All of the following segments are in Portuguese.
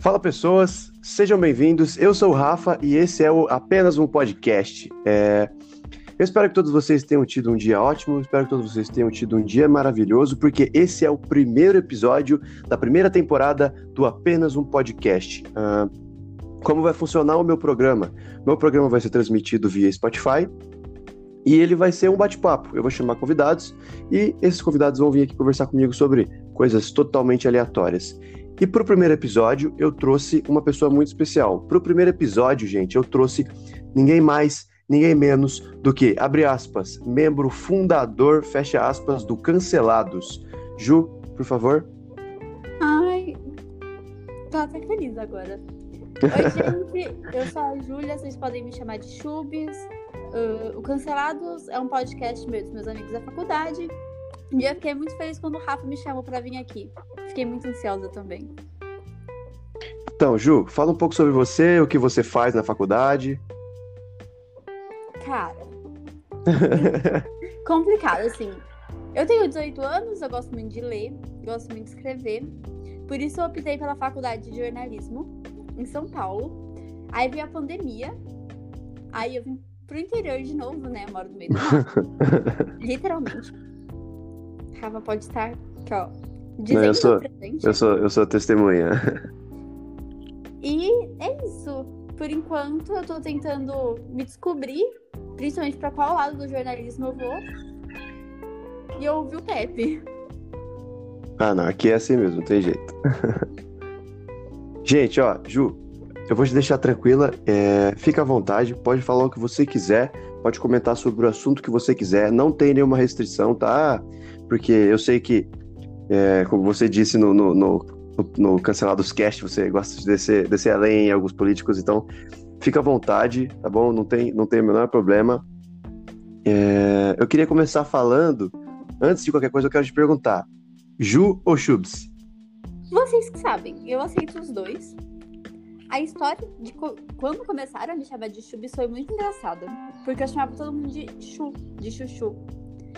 Fala pessoas, sejam bem-vindos. Eu sou o Rafa e esse é o apenas um podcast. É... Eu espero que todos vocês tenham tido um dia ótimo, espero que todos vocês tenham tido um dia maravilhoso, porque esse é o primeiro episódio da primeira temporada do apenas um podcast. Uh... Como vai funcionar o meu programa? Meu programa vai ser transmitido via Spotify e ele vai ser um bate-papo. Eu vou chamar convidados e esses convidados vão vir aqui conversar comigo sobre coisas totalmente aleatórias. E para o primeiro episódio, eu trouxe uma pessoa muito especial. Para o primeiro episódio, gente, eu trouxe ninguém mais, ninguém menos do que, abre aspas, membro fundador, fecha aspas, do Cancelados. Ju, por favor. Ai, tô até feliz agora. Oi, gente, eu sou a Júlia, vocês podem me chamar de Chubis. Uh, o Cancelados é um podcast meu dos meus amigos da faculdade. E eu fiquei muito feliz quando o Rafa me chamou para vir aqui. Fiquei muito ansiosa também. Então, Ju, fala um pouco sobre você, o que você faz na faculdade. Cara. complicado, assim. Eu tenho 18 anos, eu gosto muito de ler, gosto muito de escrever. Por isso eu optei pela faculdade de jornalismo em São Paulo. Aí veio a pandemia. Aí eu vim pro interior de novo, né? Eu moro no meio do mato. Literalmente. Rafa pode estar aqui, ó. Não, eu sou, eu sou, eu sou testemunha. E é isso. Por enquanto, eu tô tentando me descobrir, principalmente para qual lado do jornalismo eu vou. E eu ouvi o Pepe. Ah, não, aqui é assim mesmo, não tem jeito. Gente, ó, Ju, eu vou te deixar tranquila, é, fica à vontade, pode falar o que você quiser, pode comentar sobre o assunto que você quiser, não tem nenhuma restrição, tá? Porque eu sei que, é, como você disse no, no, no, no Cancelados Cast, você gosta de descer, descer além em alguns políticos, então fica à vontade, tá bom? Não tem, não tem o menor problema. É, eu queria começar falando, antes de qualquer coisa, eu quero te perguntar: Ju ou Chubs? Vocês que sabem, eu aceito os dois. A história de co quando começaram a me chamar de Chubis foi muito engraçada. Porque eu chamava todo mundo de Chu, de Chuchu.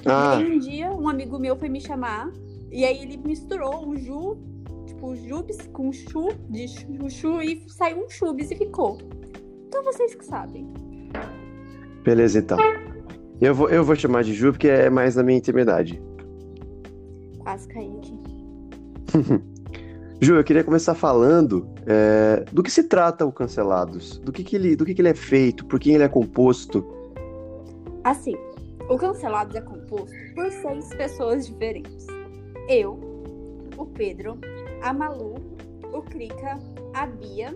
Ah. E aí um dia um amigo meu foi me chamar. E aí ele misturou o Ju, tipo, Jubes com Chu, de Chuchu, e saiu um Chubis e ficou. Então vocês que sabem. Beleza, então. Eu vou, eu vou chamar de Ju porque é mais na minha intimidade. Quase caí aqui. Ju, eu queria começar falando é, do que se trata o Cancelados, do que, que ele, do que, que ele é feito, por quem ele é composto. Assim, o Cancelados é composto por seis pessoas diferentes. Eu, o Pedro, a Malu, o Krika, a Bia,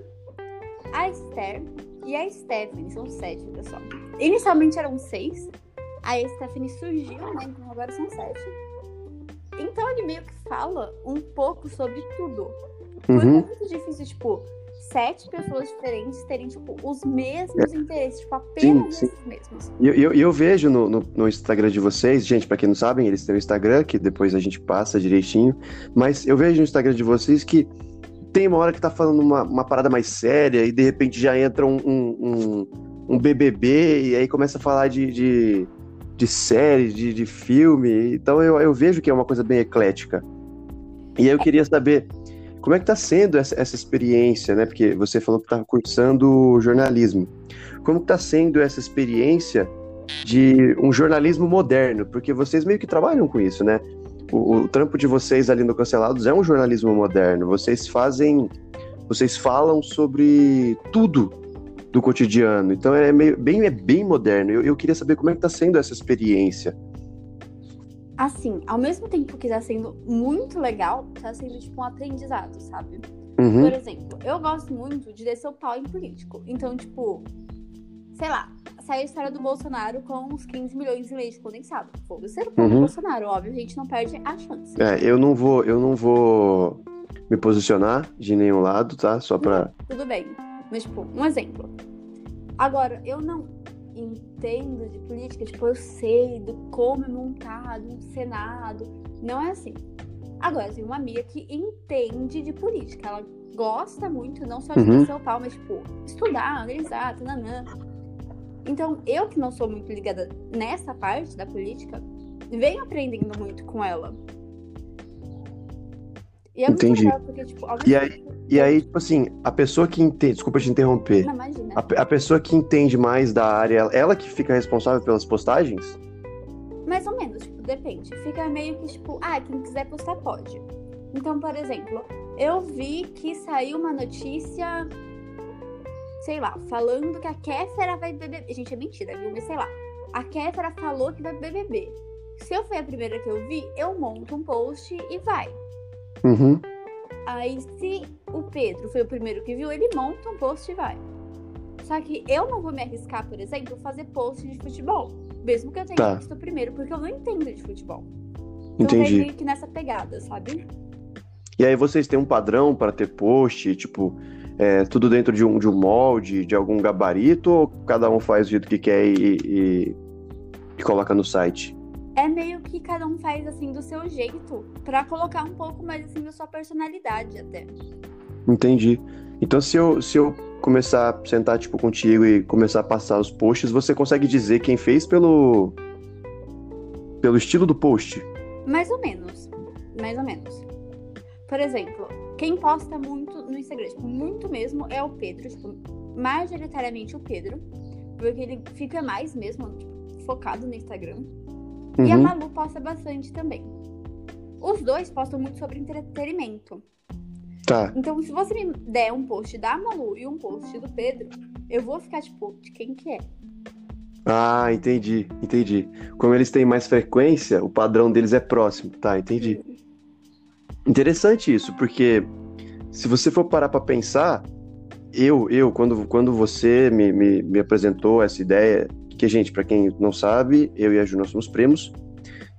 a Esther e a Stephanie. São sete, pessoal. Inicialmente eram seis, a Stephanie surgiu, né? Então agora são sete. Então ele meio que fala um pouco sobre tudo. Uhum. é muito difícil, tipo, sete pessoas diferentes terem, tipo, os mesmos é. interesses, tipo, apenas sim, sim. os mesmos. E eu, eu, eu, vejo no, no, no, Instagram de vocês, gente, para quem não sabem, eles têm o Instagram, que depois a gente passa direitinho, mas eu vejo no Instagram de vocês que tem uma hora que tá falando uma, uma parada mais séria e de repente já entra um, um, um, um BBB e aí começa a falar de, de de série, de, de filme. Então eu, eu vejo que é uma coisa bem eclética. E aí eu queria saber como é que está sendo essa, essa experiência, né? Porque você falou que está cursando jornalismo. Como está sendo essa experiência de um jornalismo moderno? Porque vocês meio que trabalham com isso, né? O, o trampo de vocês ali no Cancelados é um jornalismo moderno. Vocês fazem, vocês falam sobre tudo do cotidiano. Então é meio, bem, é bem moderno. Eu, eu queria saber como é que está sendo essa experiência. Assim, ao mesmo tempo que está sendo muito legal, está sendo tipo um aprendizado, sabe? Uhum. Por exemplo, eu gosto muito de descer o pau em político. Então, tipo, sei lá, saiu a história do Bolsonaro com os 15 milhões de leite condensado. Foda-se o uhum. Bolsonaro, óbvio, a gente não perde a chance. É, eu não vou, eu não vou me posicionar de nenhum lado, tá? Só pra. Tudo bem. Mas, tipo, um exemplo. Agora, eu não entendo de política, tipo, eu sei do como é montado um Senado. Não é assim. Agora, eu tenho uma amiga que entende de política. Ela gosta muito, não só de uhum. São Paulo, mas, tipo, estudar, analisar, tananã. Então, eu que não sou muito ligada nessa parte da política, venho aprendendo muito com ela. E é Entendi. legal, porque, tipo, E aí, tempo- e aí, tipo assim, a pessoa que entende. Desculpa te interromper. Não, imagina. A, a pessoa que entende mais da área, ela- que fica responsável pelas postagens? Mais ou menos, tipo, depende. Fica meio que, tipo, ah, quem quiser postar pode. Então, por exemplo, eu vi que saiu uma notícia, sei lá, falando que a Kéfera vai beber. Gente, é mentira, viu? Mas sei lá. A Kéfera falou que vai BBB. Se eu fui a primeira que eu vi, eu monto um post e vai. Uhum. Aí, se o Pedro foi o primeiro que viu, ele monta um post e vai. Só que eu não vou me arriscar, por exemplo, fazer post de futebol. Mesmo que eu tenha Tá. visto primeiro, porque eu não entendo de futebol. Então Entendi. meio que nessa pegada, sabe? E aí vocês têm um padrão para ter post, tipo, é, tudo dentro de um, de um molde, de algum gabarito, ou cada um faz do jeito que quer e, e- e coloca no site? É meio que cada um faz assim do seu jeito, pra colocar um pouco mais assim da sua personalidade até. Entendi. Então se eu, se eu começar a sentar tipo contigo e começar a passar os posts, você consegue dizer quem fez pelo pelo estilo do post? Mais ou menos. Mais ou menos. Por exemplo, quem posta muito no Instagram, tipo, muito mesmo, é o Pedro, tipo, majoritariamente o Pedro, porque ele fica mais mesmo, tipo, focado no Instagram. E a Uhum. Malu posta bastante também. Os dois postam muito sobre entretenimento. Tá. Então, se você me der um post da Malu e um post do Pedro, eu vou ficar tipo, de quem que é? Ah, entendi, entendi. Como eles têm mais frequência, o padrão deles é próximo. Tá, entendi. Interessante isso, porque se você for parar para pensar, eu, eu quando, quando você me, me, me apresentou essa ideia, que, gente, para quem não sabe, eu e a Ju nós somos primos,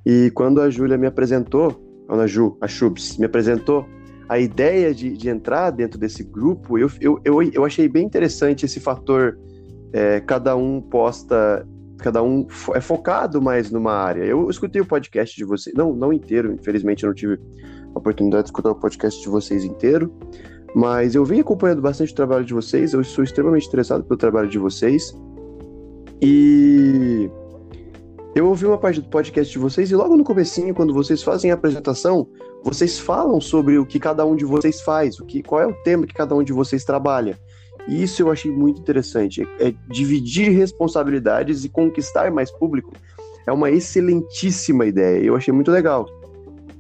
e quando a Júlia me apresentou, a Ju, a Chubs, me apresentou a ideia de, de entrar dentro desse grupo, eu, eu, eu, eu achei bem interessante esse fator, é, cada um posta, cada um é focado mais numa área. Eu escutei o podcast de vocês, não, não inteiro, infelizmente eu não tive a oportunidade de escutar o podcast de vocês inteiro, mas eu vim acompanhando bastante o trabalho de vocês, eu sou extremamente interessado pelo trabalho de vocês, e eu ouvi uma parte do podcast de vocês e logo no comecinho, quando vocês fazem a apresentação, vocês falam sobre o que cada um de vocês faz, o que, qual é o tema que cada um de vocês trabalha. E isso eu achei muito interessante. É, é dividir responsabilidades e conquistar mais público é uma excelentíssima ideia. Eu achei muito legal.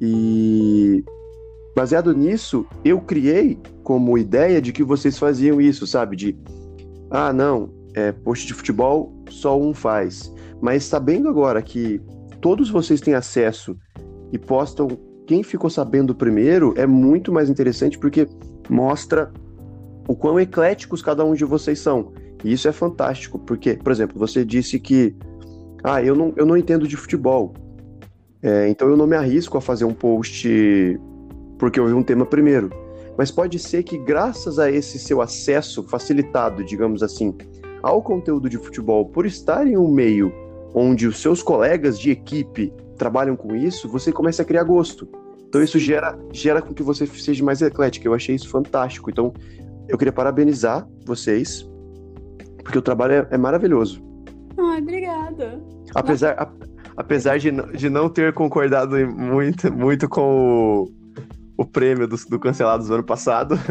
E baseado nisso, eu criei como ideia de que vocês faziam isso, sabe? De ah, não, é, post de futebol só um faz. Mas sabendo agora que todos vocês têm acesso e postam quem ficou sabendo primeiro, é muito mais interessante porque mostra o quão ecléticos cada um de vocês são. E isso é fantástico, porque, por exemplo, você disse que ah, eu não, eu não entendo de futebol. É, então eu não me arrisco a fazer um post porque eu vi um tema primeiro. Mas pode ser que, graças a esse seu acesso facilitado, digamos assim, ao conteúdo de futebol, por estar em um meio onde os seus colegas de equipe trabalham com isso, você começa a criar gosto. Então isso gera, gera com que você seja mais eclético. Eu achei isso fantástico. Então eu queria parabenizar vocês, porque o trabalho é, é maravilhoso. Ai, obrigada. Apesar, a- apesar de, não- de não ter concordado muito, muito com o, o prêmio do, do Cancelados do ano passado.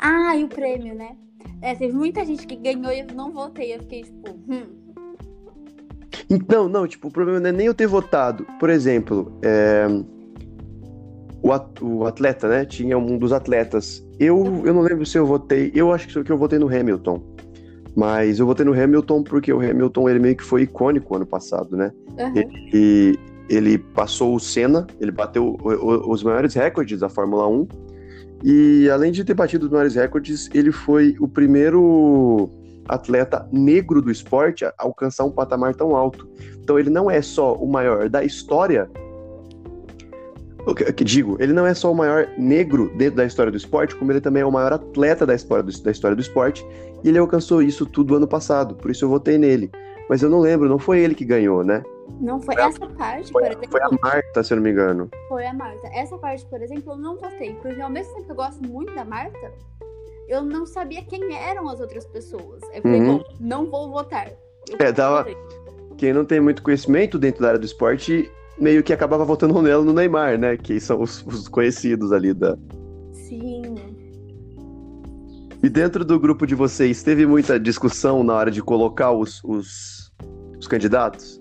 Ah, e o prêmio, né? É, teve muita gente que ganhou e eu não votei. Eu fiquei tipo, hum. Então, não, tipo, o problema não é nem eu ter votado. Por exemplo, é, o, at- o atleta, né? Tinha um dos atletas. Eu, eu não lembro se eu votei. Eu acho que eu votei no Hamilton. Mas eu votei no Hamilton porque o Hamilton ele meio que foi icônico ano passado, né? aham. E ele passou o Senna, ele bateu os maiores recordes da Fórmula 1. E além de ter batido os maiores recordes, ele foi o primeiro atleta negro do esporte a alcançar um patamar tão alto. Então ele não é só o maior da história. O que, digo, ele não é só o maior negro dentro da história do esporte, como ele também é o maior atleta da história do, da história do esporte. E ele alcançou isso tudo ano passado, por isso eu votei nele. Mas eu não lembro, não foi ele que ganhou, né? Não foi Foi a- essa parte, Foi, por a- exemplo. foi a Marta, se eu não me engano. Foi a Marta. Essa parte, por exemplo, eu não votei. Porque ao mesmo tempo que eu gosto muito da Marta, eu não sabia quem eram as outras pessoas. Eu falei, Uhum. bom, não vou votar. Eu É, tava- votei. Quem não tem muito conhecimento dentro da área do esporte meio que acabava votando nela no Neymar, né? Que são os, os conhecidos ali da. Sim. E dentro do grupo de vocês, teve muita discussão na hora de colocar os, os, os candidatos?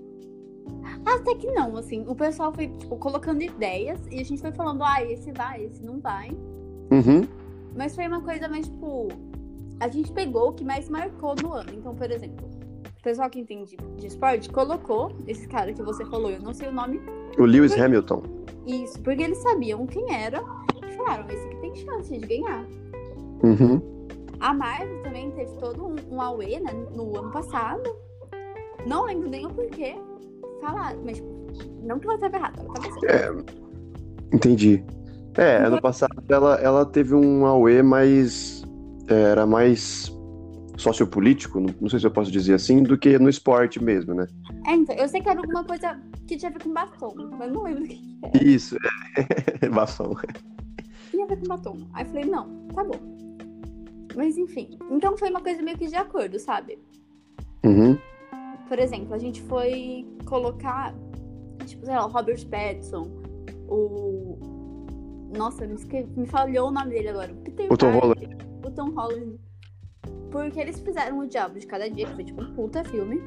Até que não, assim. O pessoal foi, tipo, colocando ideias e a gente foi falando, ah, esse vai, esse não vai. Uhum. Mas foi uma coisa mais, tipo. A gente pegou o que mais marcou no ano. Então, por exemplo, o pessoal que entende de esporte colocou esse cara que você falou, eu não sei o nome. O Lewis Hamilton. Isso, porque eles sabiam quem era e falaram, esse aqui tem chance de ganhar. Uhum. A Marvel também teve todo um, um auê né, no ano passado. Não lembro nem o porquê falaram, mas não que ela estava errada, ela estava certa. É, entendi. É, ano passado ela, ela teve um AUE mais. é, Era mais sociopolítico, não, não sei se eu posso dizer assim, do que no esporte mesmo, né? É, então, eu sei que era alguma coisa que tinha a ver com batom, mas não lembro o que que era. Isso, é. Bafão. Tinha a ver com batom. Aí eu falei, não, tá bom. Mas enfim, então foi uma coisa meio que de acordo, sabe? Uhum. Por exemplo, a gente foi colocar, tipo, sei lá, o Robert Pattinson, o. Nossa, me, esque... me falhou o nome dele agora. O, Peter O Tom Parker, Holland. O Tom Holland. Porque eles fizeram o Diabo de Cada Dia, que foi tipo um puta filme.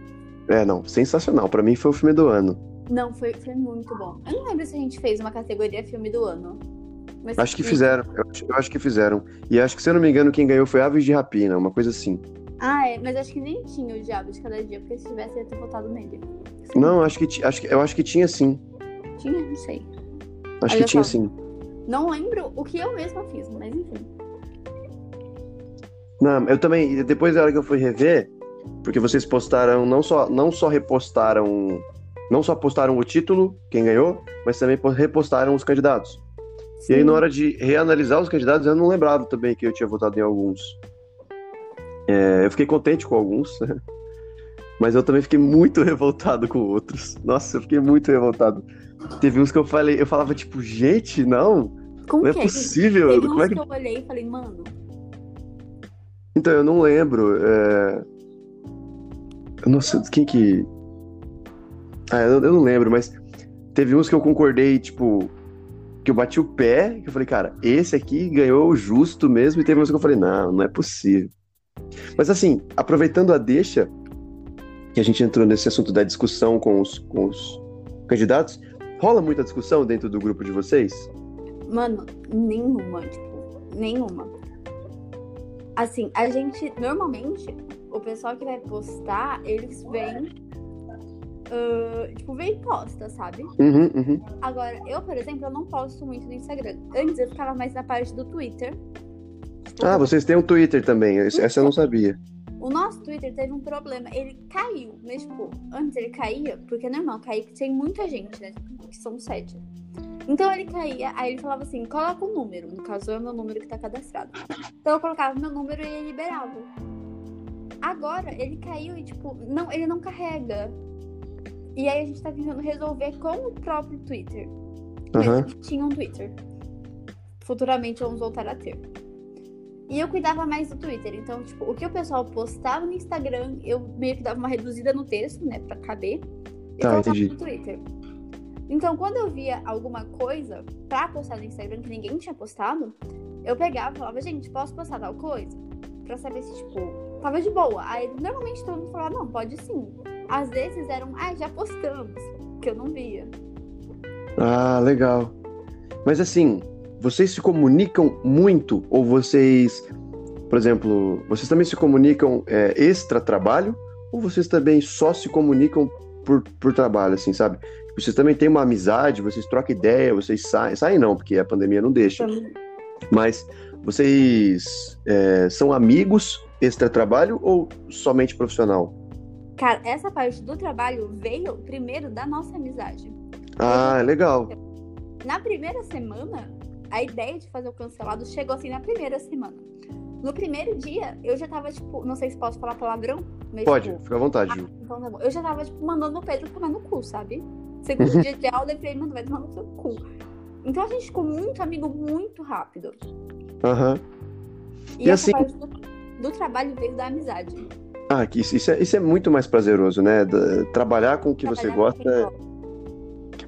É, não, sensacional. Pra mim foi o filme do ano. Não, foi, foi muito bom. Eu não lembro se a gente fez uma categoria filme do ano. Mas Acho que fizeram, eu acho, eu acho que fizeram. E acho que, se eu não me engano, quem ganhou foi Aves de Rapina, uma coisa assim. Ah, é, mas acho que nem tinha o Diabo de Cada Dia, porque se tivesse, eu ia ter votado nele. Sim, Não, acho que, acho que eu acho que tinha sim. Tinha, não sei. Acho Olha que tinha só. sim. Não lembro o que eu mesma fiz, mas enfim. Não, eu também, depois da hora que eu fui rever, porque vocês postaram, não só, não só repostaram, não só postaram o título, quem ganhou, mas também po- repostaram os candidatos. E aí, Sim. na hora de reanalisar os candidatos, eu não lembrava também que eu tinha votado em alguns. É, eu fiquei contente com alguns, mas eu também fiquei muito revoltado com outros. Nossa, eu fiquei muito revoltado. Teve uns que eu falei, eu falava tipo, gente, não, Como não é é? possível. Teve Como uns é que que eu olhei e falei, mano, Então, eu não lembro. é, Eu não sei quem que. Ah, eu, eu não lembro, mas teve uns que eu concordei, tipo, que eu bati o pé, que eu falei, cara, esse aqui ganhou o justo mesmo, e teve uns que eu falei, não, não é possível. Mas assim, aproveitando a deixa, que a gente entrou nesse assunto da discussão com os, com os candidatos, rola muita discussão dentro do grupo de vocês? mano, nenhuma, tipo, nenhuma. Assim, a gente, normalmente, o pessoal que vai postar, eles vêm, ah, tipo, vem e posta, sabe? Uhum, uhum. Agora, eu, por exemplo, eu não posto muito no Instagram. Antes eu ficava mais na parte do Twitter. Ah, vocês têm um Twitter também, essa eu não sabia. O nosso Twitter teve um problema. Ele caiu, mas, tipo, antes ele caía, porque é normal, cair que tem muita gente, né? Que são sete. Então ele caía, aí ele falava assim: coloca o número. No caso, é o meu número que tá cadastrado. Então eu colocava meu número e ele liberava. Agora ele caiu e, tipo, não, ele não carrega. E aí a gente tá tentando resolver com o próprio Twitter. Mas Aham. a gente tinha um Twitter. Futuramente vamos voltar a ter. E eu cuidava mais do Twitter. Então, tipo, o que o pessoal postava no Instagram, eu meio que dava uma reduzida no texto, né? Pra caber. E Tá, colocava entendi. no Twitter. Então, quando eu via alguma coisa pra postar no Instagram que ninguém tinha postado, eu pegava e falava, gente, posso postar tal coisa? Pra saber se, tipo, tava de boa. Aí, normalmente, todo mundo falava, não, pode sim. Às vezes eram, ah, já postamos, que eu não via. Ah, legal. Mas assim, vocês se comunicam muito ou vocês, por exemplo, vocês também se comunicam é, extra trabalho ou vocês também só se comunicam por, por trabalho, assim, sabe? Vocês também têm uma amizade, vocês trocam ideia, vocês saem, saem não, porque a pandemia não deixa. Mas vocês é, são amigos extra trabalho ou somente profissional? Cara, essa parte do trabalho veio primeiro da nossa amizade. Ah, legal. Na primeira semana, a ideia de fazer o cancelado chegou assim na primeira semana. No primeiro dia, eu já tava, tipo, não sei se posso falar palavrão, mas. Pode, tipo, fica à vontade. Ju. então tá bom. Eu já tava, tipo, mandando o Pedro tomar no cu, sabe? Segundo dia de aula, eu falei, mano, vai tomar no seu cu. Então a gente ficou muito amigo muito rápido. Aham. E, E essa assim- do, do trabalho veio da amizade. Ah, que isso, isso é, isso é muito mais prazeroso, né? Trabalhar com o que você Trabalhar quem gosta.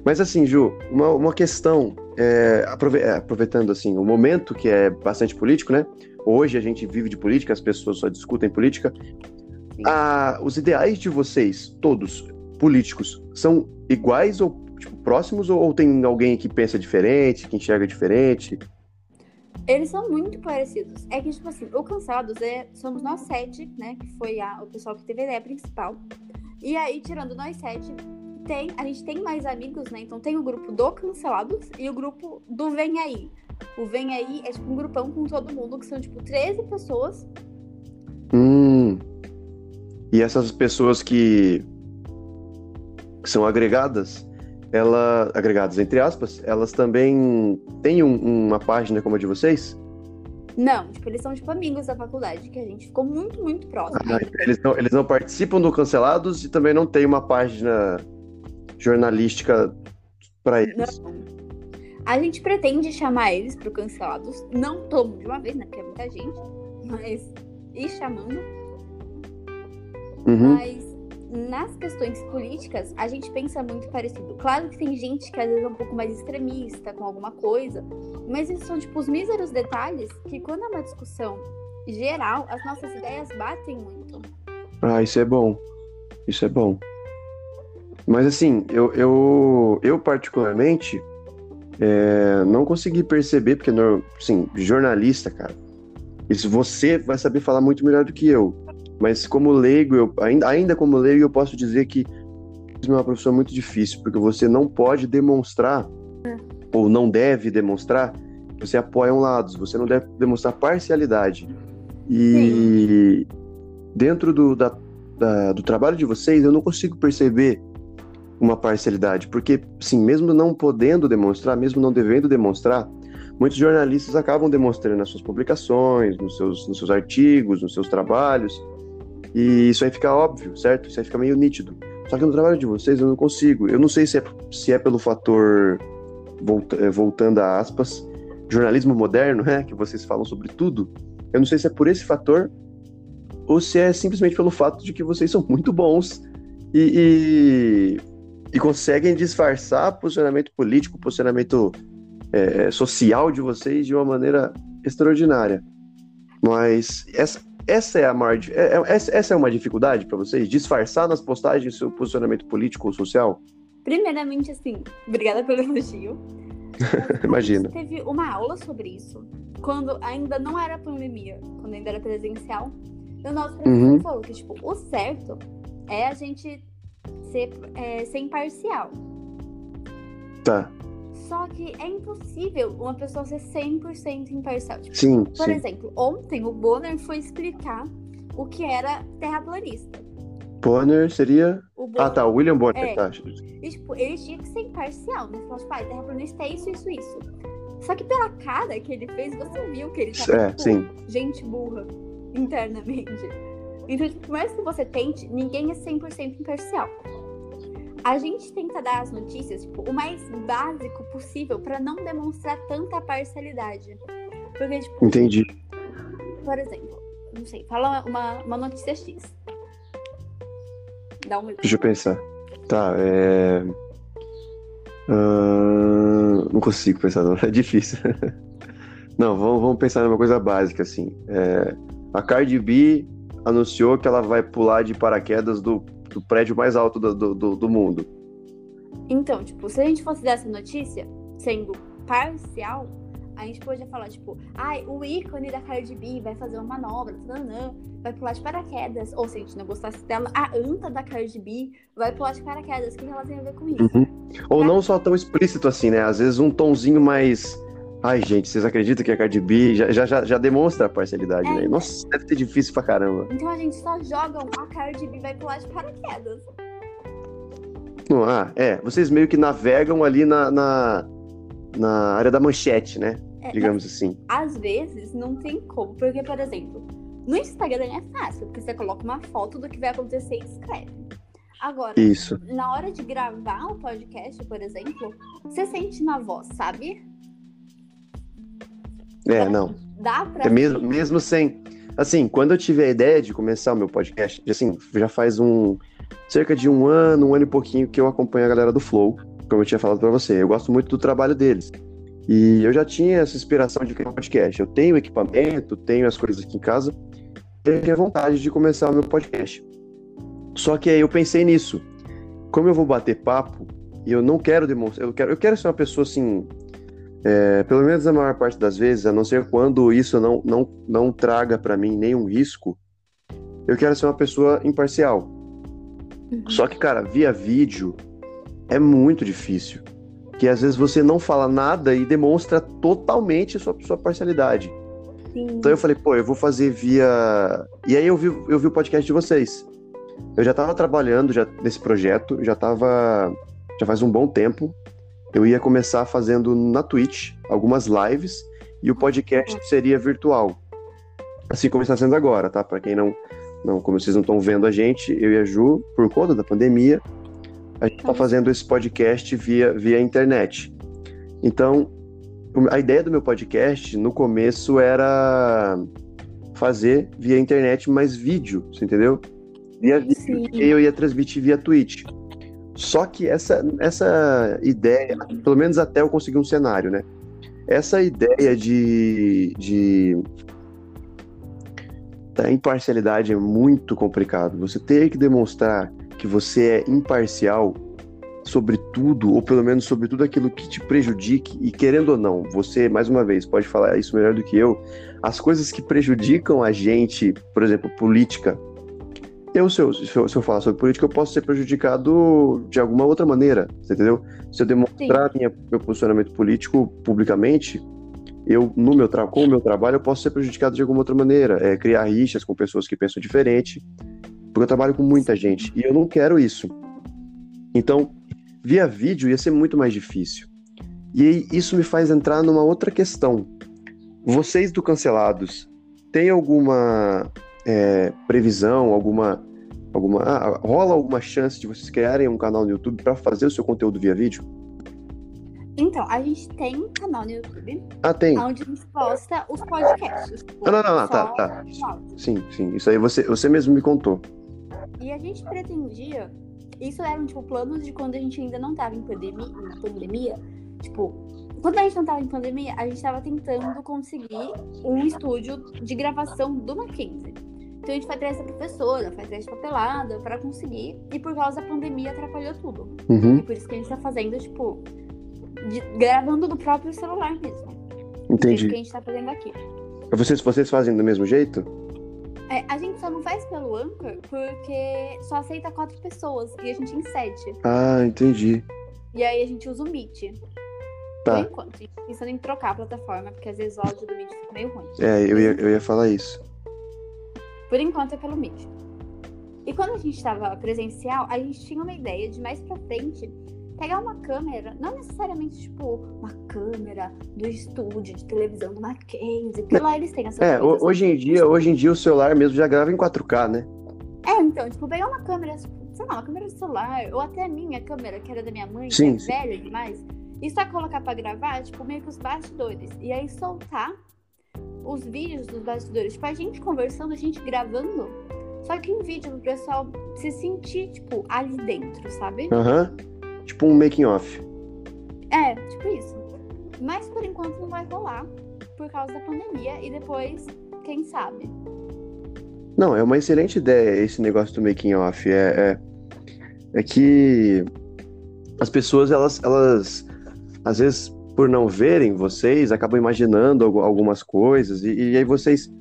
Mas assim, Ju, uma, uma questão, é, é, aproveitando assim, o momento que é bastante político, né? Hoje a gente vive de política, as pessoas só discutem política. Ah, os ideais de vocês, todos políticos, são iguais ou tipo, próximos ou, ou tem alguém que pensa diferente, que enxerga diferente? Eles são muito parecidos. É que, tipo assim, o Cansados é, somos nós sete, né? Que foi a, o pessoal que teve a ideia principal. E aí, tirando nós sete, tem, a gente tem mais amigos, né? Então tem o grupo do Cancelados e o grupo do Vem Aí. O Vem Aí é tipo um grupão com todo mundo, que são tipo 13 pessoas. Hum. E essas pessoas que, que são agregadas, ela, agregadas entre aspas, elas também têm um, uma página como a de vocês? Não, tipo, eles são tipo amigos da faculdade, que a gente ficou muito, muito próximo. Ah, eles, não, eles não participam do Cancelados e também não tem uma página jornalística para eles. Não. A gente pretende chamar eles para Cancelados, não todo de uma vez, né? Porque é muita gente, mas ir chamando. Uhum. Mas nas questões políticas, a gente pensa muito parecido. Claro que tem gente que às vezes é um pouco mais extremista com alguma coisa, mas esses são tipo os míseros detalhes que quando é uma discussão geral, as nossas ideias batem muito. Ah, isso é bom. Isso é bom. Mas assim, eu, eu, eu particularmente é, não consegui perceber, porque, assim, jornalista, cara, isso você vai saber falar muito melhor do que eu. Mas como leigo, eu, ainda, ainda como leigo, eu posso dizer que é uma profissão muito difícil, porque você não pode demonstrar, ou não deve demonstrar, que você apoia um lado, você não deve demonstrar parcialidade. E Sim. dentro do, da, da, do trabalho de vocês, eu não consigo perceber uma parcialidade, porque, sim, mesmo não podendo demonstrar, mesmo não devendo demonstrar, muitos jornalistas acabam demonstrando nas suas publicações, nos seus, nos seus artigos, nos seus trabalhos, e isso aí fica óbvio, certo? Isso aí fica meio nítido. Só que no trabalho de vocês eu não consigo. Eu não sei se é, se é pelo fator, volta, eh, voltando a aspas, jornalismo moderno, né? Que vocês falam sobre tudo. Eu não sei se é por esse fator ou se é simplesmente pelo fato de que vocês são muito bons e, e, e conseguem disfarçar posicionamento político, posicionamento é, social de vocês de uma maneira extraordinária. Mas essa, essa é a maior, é, é, essa é uma dificuldade para vocês? Disfarçar nas postagens seu posicionamento político ou social? Primeiramente, assim, obrigada pelo elogio. Imagina. Teve uma aula sobre isso quando ainda não era pandemia, quando ainda era presencial. E o nosso professor uhum. falou que, tipo, o certo é a gente ser, é, ser imparcial. Tá. Só que é impossível uma pessoa ser 100% imparcial. Tipo, sim, por sim. exemplo, ontem o Bonner foi explicar o que era terraplanista. Bonner seria. Bonner... Ah, tá, o William Bonner, é. tá. E, tipo, ele tinha que ser imparcial, né? Falar, tipo, ah, terraplanista é isso, isso, isso. Só que pela cara que ele fez, você viu que ele tava, é, tipo, sim. gente burra internamente. Então, tipo, por mais que você tente, ninguém é 100% imparcial a gente tenta dar as notícias tipo, o mais básico possível para não demonstrar tanta parcialidade. Porque, tipo, Entendi. Por exemplo, não sei, fala uma, uma notícia X. Dá um Deixa eu pensar. Tá, é. Uh... Não consigo pensar, não. É difícil. não, vamos, vamos pensar numa coisa básica, assim. É... A Cardi B anunciou que ela vai pular de paraquedas do do prédio mais alto do, do, do mundo. Então, tipo, se a gente fosse dar essa notícia, sendo parcial, a gente podia falar, tipo, ai, o ícone da Cardi B vai fazer uma manobra, tananã, vai pular de paraquedas. Ou se a gente não gostasse dela, a anta da Cardi B vai pular de paraquedas. O que ela tem a ver com isso? Uhum. Ou não só tão explícito assim, né? Às vezes um tonzinho mais. Ai, gente, vocês acreditam que a Cardi B já, já, já demonstra a parcialidade, é, né? Nossa, deve ser difícil pra caramba. Então a gente só joga a Cardi B vai pular de paraquedas. Ah, é. Vocês meio que navegam ali na, na, na área da manchete, né? É, Digamos assim. Às vezes não tem como. Porque, por exemplo, no Instagram é fácil, porque você coloca uma foto do que vai acontecer e escreve. Agora, Isso. na hora de gravar o podcast, por exemplo, você sente na voz, sabe? É, não. Dá pra. É mesmo, mesmo sem. Assim, quando eu tive a ideia de começar o meu podcast, assim, já faz um cerca de um ano, um ano e pouquinho que eu acompanho a galera do Flow. como eu tinha falado para você, eu gosto muito do trabalho deles. E eu já tinha essa inspiração de criar um podcast. Eu tenho equipamento, tenho as coisas aqui em casa, eu tinha vontade de começar o meu podcast. Só que aí eu pensei nisso. Como eu vou bater papo, e eu não quero demonstrar, eu quero, eu quero ser uma pessoa assim, é, pelo menos a maior parte das vezes, a não ser quando isso não, não, não traga para mim nenhum risco, eu quero ser uma pessoa imparcial. Uhum. Só que, cara, via vídeo é muito difícil. Que às vezes você não fala nada e demonstra totalmente sua, sua parcialidade. Sim. Então eu falei, pô, eu vou fazer via. E aí eu vi, eu vi o podcast de vocês. Eu já tava trabalhando já nesse projeto, já tava. Já faz um bom tempo. Eu ia começar fazendo na Twitch algumas lives e o podcast uhum. seria virtual. Assim como está sendo agora, tá? Para quem não, não, como vocês não estão vendo a gente, eu e a Ju, por conta da pandemia, a gente está fazendo esse podcast via, via internet. Então, a ideia do meu podcast no começo era fazer via internet, mas vídeo, você entendeu? Via vídeo. E eu ia transmitir via Twitch. Só que essa, essa ideia, pelo menos até eu conseguir um cenário, né? Essa ideia de, de da imparcialidade é muito complicado. Você ter que demonstrar que você é imparcial sobre tudo, ou pelo menos sobre tudo aquilo que te prejudique, e querendo ou não, você, mais uma vez, pode falar isso melhor do que eu, as coisas que prejudicam a gente, por exemplo, política. Eu, se eu, se eu, se eu falar sobre política, eu posso ser prejudicado de alguma outra maneira, você entendeu? Se eu demonstrar minha, meu posicionamento político publicamente, eu, no meu com o meu trabalho, eu posso ser prejudicado de alguma outra maneira, é, criar rixas com pessoas que pensam diferente, porque eu trabalho com muita gente e eu não quero isso. Então, via vídeo ia ser muito mais difícil. E isso me faz entrar numa outra questão. Vocês do Cancelados, tem alguma é, previsão, alguma. alguma ah, rola alguma chance de vocês criarem um canal no YouTube para fazer o seu conteúdo via vídeo? Então, a gente tem um canal no YouTube. Ah, tem. Onde a gente posta os podcasts. Não, não, não, não tá, tá. Sim, sim. Isso aí você, você mesmo me contou. E a gente pretendia. Isso eram, tipo, planos de quando a gente ainda não tava em pandemia. pandemia tipo, quando a gente não tava em pandemia, a gente tava tentando conseguir um estúdio de gravação do Mackenzie. Então a gente foi atrás da professora, foi atrás de papelada para conseguir. E por causa da pandemia atrapalhou tudo. Uhum. E por isso que a gente tá fazendo, tipo, de, gravando do próprio celular mesmo. Entendi. É que a gente tá fazendo aqui. Vocês, vocês fazem do mesmo jeito? É, a gente só não faz pelo Anchor porque só aceita quatro pessoas e a gente em sete. Ah, entendi. E aí a gente usa o Meet. Tá. Por enquanto. A gente tá pensando em trocar a plataforma, porque às vezes o áudio do Meet fica meio ruim. É, eu ia, eu ia falar isso. Por enquanto é pelo Meet. E quando a gente estava presencial, a gente tinha uma ideia de mais pra frente pegar uma câmera, não necessariamente, tipo, uma câmera do estúdio de televisão do Mackenzie, porque lá eles têm essa É, hoje em dia, hoje em dia o celular mesmo já grava em 4K, né? É, então, tipo, pegar uma câmera, sei lá, uma câmera de celular, ou até a minha câmera, que era da minha mãe, sim, que é velha demais, e só colocar pra gravar, tipo, meio que os bastidores. E aí soltar os vídeos dos bastidores. Tipo, a gente conversando, a gente gravando. Só que em vídeo, o pessoal se sentir, tipo, ali dentro, sabe? Aham. Uhum. Tipo um making off. É, tipo isso. Mas por enquanto não vai rolar por causa da pandemia e depois, quem sabe. Não, é uma excelente ideia esse negócio do making off. É, é, é que as pessoas, elas, elas, às vezes, por não verem vocês, acabam imaginando algumas coisas e, e aí vocês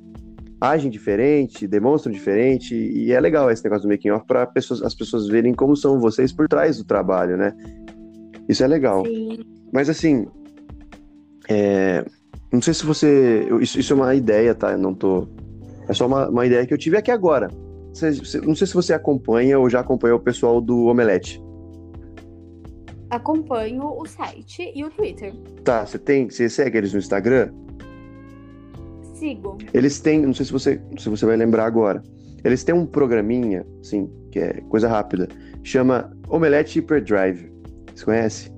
agem diferente, demonstram diferente, e é legal esse negócio do making off para pessoas, as pessoas verem como são vocês por trás do trabalho, né? Isso é legal. Sim. Mas assim, é, não sei se você. Isso, isso, é uma ideia, tá? Eu não tô. É só uma, uma ideia que eu tive aqui agora. Você, não sei se você acompanha ou já acompanhou o pessoal do Omelete. Acompanho o site e o Twitter. Tá, você tem. Você segue eles no Instagram? Sigo. Eles têm, não sei se você, se você vai lembrar agora. Eles têm um programinha, assim, que é coisa rápida, chama Omelete Hyperdrive. Você conhece?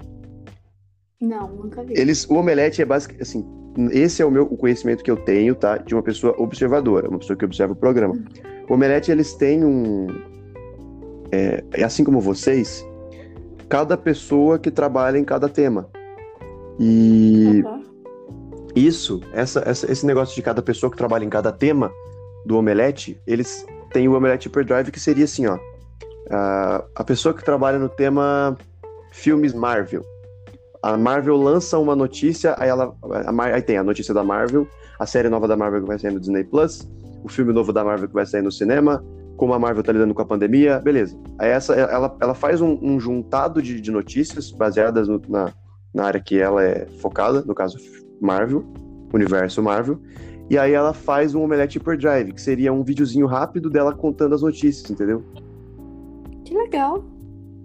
Não, nunca vi. Eles, o Omelete é basicamente, assim, esse é o meu o conhecimento que eu tenho, tá? De uma pessoa observadora, uma pessoa que observa o programa. Uhum. O Omelete, eles têm um... É, assim como vocês, cada pessoa que trabalha em cada tema. E Uhum. isso, essa, essa- esse negócio de cada pessoa que trabalha em cada tema do Omelete, eles têm o Omelete Hyperdrive que seria assim, ó. a- a pessoa que trabalha no tema filmes Marvel. A Marvel lança uma notícia, aí ela. a aí tem a notícia da Marvel, a série nova da Marvel que vai sair no Disney Plus, o filme novo da Marvel que vai sair no cinema, como a Marvel tá lidando com a pandemia, beleza. Aí essa, ela, ela faz um, um juntado de, de notícias baseadas no- na, na área que ela é focada, no caso Marvel, universo Marvel, e aí ela faz um Omelete Hyperdrive, que seria um videozinho rápido dela contando as notícias, entendeu? Que legal.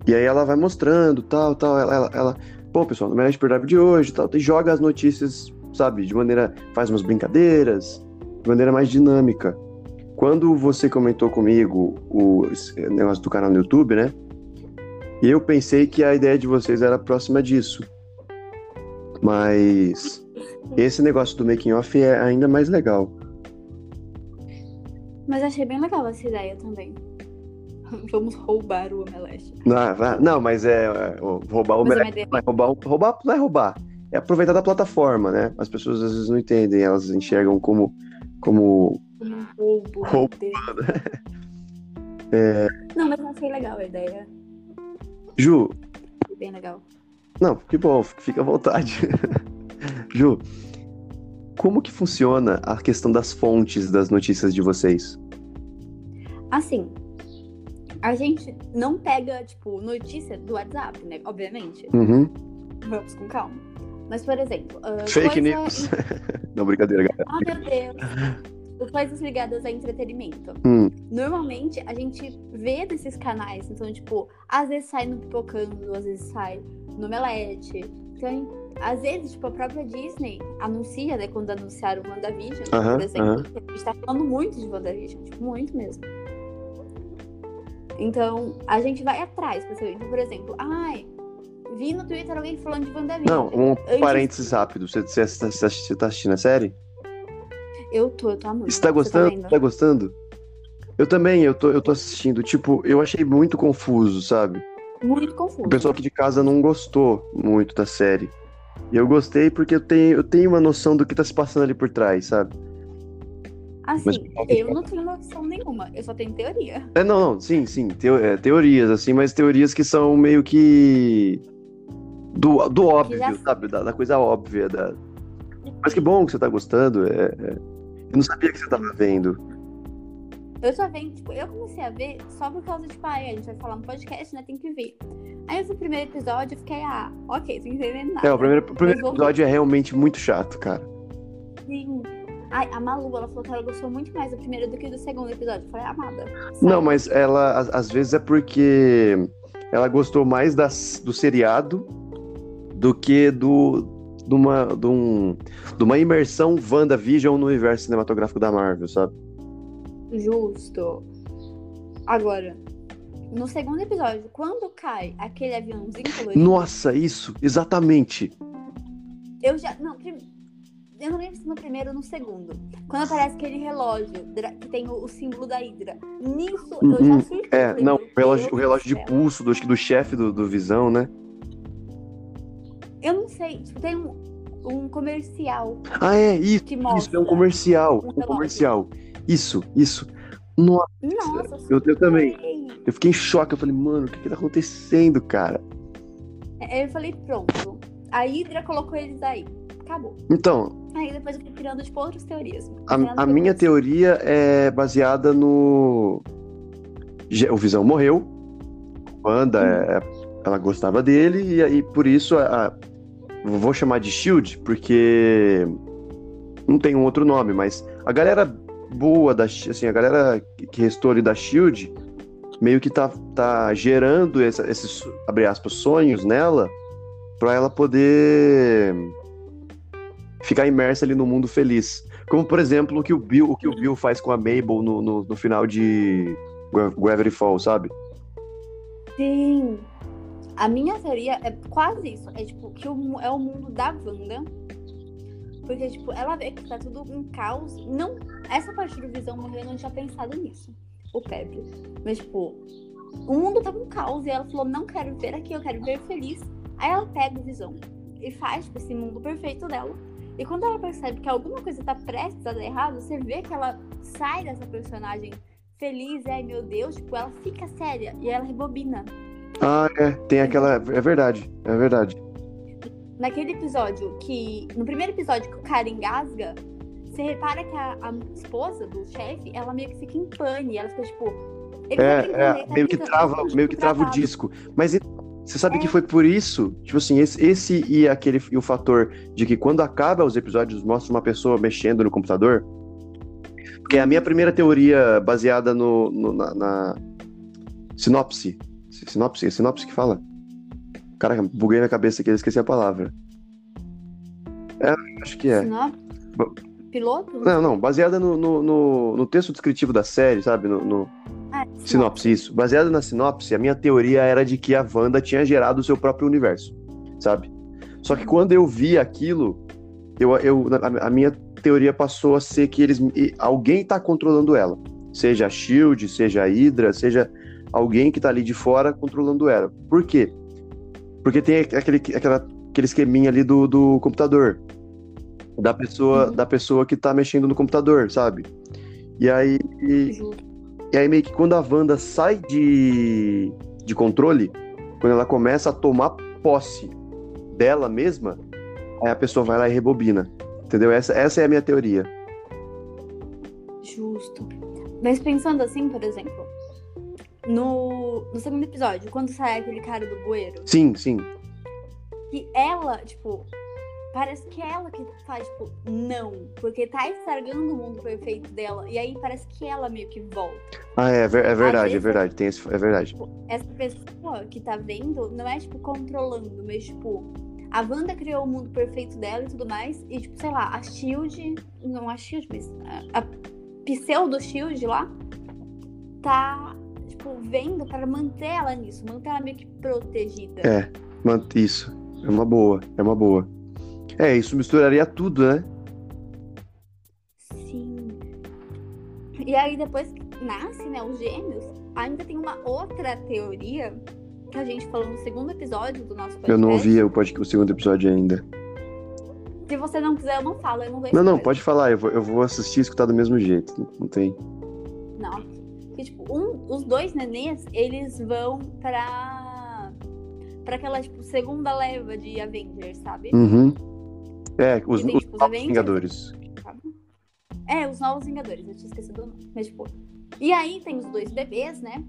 E aí ela vai mostrando, tal, tal, ela, ela, ela pô, pessoal, no Omelete Hyperdrive de hoje, tal, e joga as notícias, sabe, de maneira, faz umas brincadeiras, de maneira mais dinâmica. Quando você comentou comigo o negócio do canal no YouTube, né? Eu pensei que a ideia de vocês era próxima disso. Mas esse negócio do making off é ainda mais legal. Mas achei bem legal essa ideia também. Vamos roubar o Omelete. Não, não, mas é, é, roubar o é Omelete é roubar, roubar não é roubar, é aproveitar da plataforma, né? As pessoas às vezes não entendem, elas enxergam como como Um roubo. Meu Deus. É. Não, mas achei legal a ideia. Ju, Bem legal. Não, que bom, fica à vontade. Ju, como que funciona a questão das fontes das notícias de vocês? Assim, a gente não pega, tipo, notícia do WhatsApp, né? Obviamente. Uhum. Vamos com calma. Mas, por exemplo. ah, Fake coisa- news. Não, brincadeira, galera. Ah, meu Deus. Coisas ligadas a entretenimento. Hum, Normalmente a gente vê desses canais. Então, tipo, às vezes sai no Pipocando, às vezes sai no Melete. Então, às vezes, tipo, a própria Disney anuncia, né? Quando anunciaram o WandaVision, Aham, por exemplo. aham. A gente tá falando muito de WandaVision, tipo, muito mesmo. Então, a gente vai atrás saber. Então, por exemplo, ai, vi no Twitter alguém falando de WandaVision. não, um Antes- parênteses rápido. Você, você, você, você tá assistindo a série? Eu tô, eu tô amando. Você tá gostando? vendo? tá gostando? Eu também, eu tô, eu tô assistindo. Tipo, eu achei muito confuso, sabe? Muito confuso. O pessoal aqui de casa não gostou muito da série. E eu gostei porque eu tenho, eu tenho uma noção do que tá se passando ali por trás, sabe? Assim, Mas- eu não tenho noção nenhuma. Eu só tenho teoria. É, não, não, sim, sim. teo- é, teorias, assim, mas teorias que são meio que. Do, do óbvio, já- sabe? Da, da coisa óbvia. Da... Mas que bom que você tá gostando. é- é. Eu não sabia que você tava vendo. Eu só venho, tipo, eu comecei a ver só por causa, tipo, ai, a gente vai falar no podcast, né? Tem que ver. Aí eu vi o primeiro episódio e fiquei, ah, ok, sem entender nada. É, o primeiro, o primeiro vou- episódio é realmente muito chato, cara. Sim. Ai, a Malu, ela falou que ela gostou muito mais do primeiro do que do segundo episódio. Eu falei, amada. sabe? Não, mas ela, às, às vezes é porque ela gostou mais das, do seriado do que do, de, uma, de, um, de uma imersão WandaVision no universo cinematográfico da Marvel, sabe? Justo. Agora, no segundo episódio, quando cai aquele aviãozinho colorido, Nossa, isso, exatamente. eu já. Não, prim- eu não lembro se no primeiro ou no segundo. Quando aparece aquele relógio que tem o, o símbolo da Hydra. Nisso eu já Uhum. assisti. É, não, o relógio, o relógio de pulso do, do chefe do, do Visão, né? Eu não sei, tipo, tem um, um comercial Ah, é, isso, isso, é um comercial, um relógio. comercial. Isso, isso. Nossa, Nossa, eu, eu também. Eu fiquei em choque, eu falei, mano, o que que tá acontecendo, cara? Aí eu falei, pronto. A Hydra colocou eles aí. Acabou. Então, Aí depois eu fui criando, tipo, outras teorias. A, a minha teoria é baseada no. O Visão morreu. Wanda, Uhum. é, ela gostava dele, e aí por isso a, a- vou chamar de Shield, porque não tem um outro nome, mas a galera boa da assim, a galera que restou ali da Shield meio que tá, tá gerando essa- esses, abre aspas, sonhos nela pra ela poder ficar imersa ali no mundo feliz. Como, por exemplo, o que o Bill, o que o Bill faz com a Mabel no, no, no final de Gra- Gravity Falls, sabe? Sim. A minha teoria é quase isso. É tipo, que o é o mundo da Wanda. Porque, tipo, ela vê que tá tudo um caos. Não, essa parte do Visão morrer eu não tinha pensado nisso. O Pepe. Mas, tipo, o mundo tava um caos e ela falou: não quero ver aqui, eu quero ver feliz. Aí ela pega o visão e faz tipo, esse mundo perfeito dela. E quando ela percebe que alguma coisa tá prestes a dar errado, você vê que ela sai dessa personagem feliz, ai meu Deus, tipo, ela fica séria e ela rebobina. Ah, é, tem aquela. É verdade, é verdade. Naquele episódio que. No primeiro episódio que o cara engasga, você repara que a, a esposa do chefe, ela meio que fica em pane. Ela fica tipo. Ele É, tá é, ele tá meio que trava, meio que trava o disco. Mas você sabe É. que foi por isso, tipo assim, esse, esse e aquele e o fator de que quando acaba os episódios mostra uma pessoa mexendo no computador. Porque é a minha primeira teoria baseada no, no- na, na sinopse. Sinopse, é sinopse que fala? Caraca, buguei na cabeça aqui, eu esqueci a palavra. É, acho que é. Sinop- Piloto? Não, não, baseada no, no, no- no texto descritivo da série, sabe? No, no- Ah, Sinopse, isso. Baseado na sinopse, a minha teoria era de que a Wanda tinha gerado o seu próprio universo, sabe? Só que quando eu vi aquilo, eu, eu, a, a minha teoria passou a ser que eles, alguém tá controlando ela. Seja a SHIELD, seja a Hydra, seja alguém que tá ali de fora controlando ela. Por quê? Porque tem aquele, aquela, aquele esqueminha ali do, do computador. Da pessoa, Uhum. da pessoa que tá mexendo no computador, sabe? E aí, Justo. e aí meio que quando a Wanda sai de, de controle, quando ela começa a tomar posse dela mesma, aí a pessoa vai lá e rebobina. Entendeu? Essa, essa é a minha teoria. Justo. Mas pensando assim, por exemplo, no, no segundo episódio, quando sai aquele cara do bueiro, Sim, sim. que ela, tipo, parece que é ela que faz, tipo, não, porque tá estragando o mundo perfeito dela. E aí parece que ela meio que volta. Ah, é, ver- é verdade, é verdade. Tem esse, é verdade. Tipo, essa pessoa que tá vendo não é, tipo, controlando, mas, tipo, a Wanda criou o mundo perfeito dela e tudo mais. E, tipo, sei lá, a Shield. Não a Shield, mas a, a pseudo Shield lá tá, vendo para manter ela nisso, manter ela meio que protegida. É, isso. É uma boa, é uma boa. É, isso misturaria tudo, né? Sim. E aí depois que nasce, né, os gêmeos, ainda tem uma outra teoria que a gente falou no segundo episódio do nosso podcast. Eu não ouvi o, pod- o segundo episódio ainda. Se você não quiser, eu não falo, eu não dou Não, não, pode falar. Eu vou, eu vou assistir e escutar do mesmo jeito. Não tem. Não. Que, tipo, um, os dois nenês, eles vão pra. pra aquela, tipo, segunda leva de Avengers, sabe? Uhum. É, os, tem, os tipo, os novos Avengers. Vingadores. É, os Novos Vingadores, eu tinha esquecido o nome. Mas, tipo. E aí tem os dois bebês, né?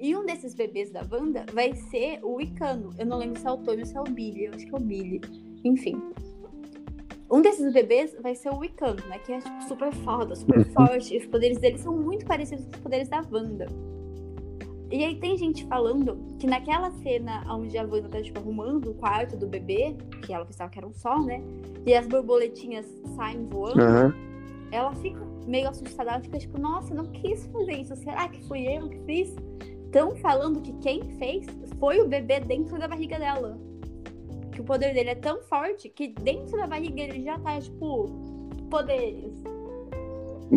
E um desses bebês da Wanda vai ser o Icano. Eu não lembro se é o Tony ou se é o Billy. Eu acho que é o Billy. Enfim. Um desses bebês vai ser o Icano, né? Que é, tipo, super foda, super Uhum. forte. E os poderes dele são muito parecidos com os poderes da Wanda. E aí tem gente falando que naquela cena onde a Wanda tá, tipo, arrumando o quarto do bebê, que ela pensava que era um sol, né? E as borboletinhas saem voando Aham. ela fica meio assustada, ela fica tipo, nossa, não quis fazer isso, será que fui eu que fiz? Estão falando que quem fez foi o bebê dentro da barriga dela. Que o poder dele é tão forte que dentro da barriga ele já tá, tipo, poderes.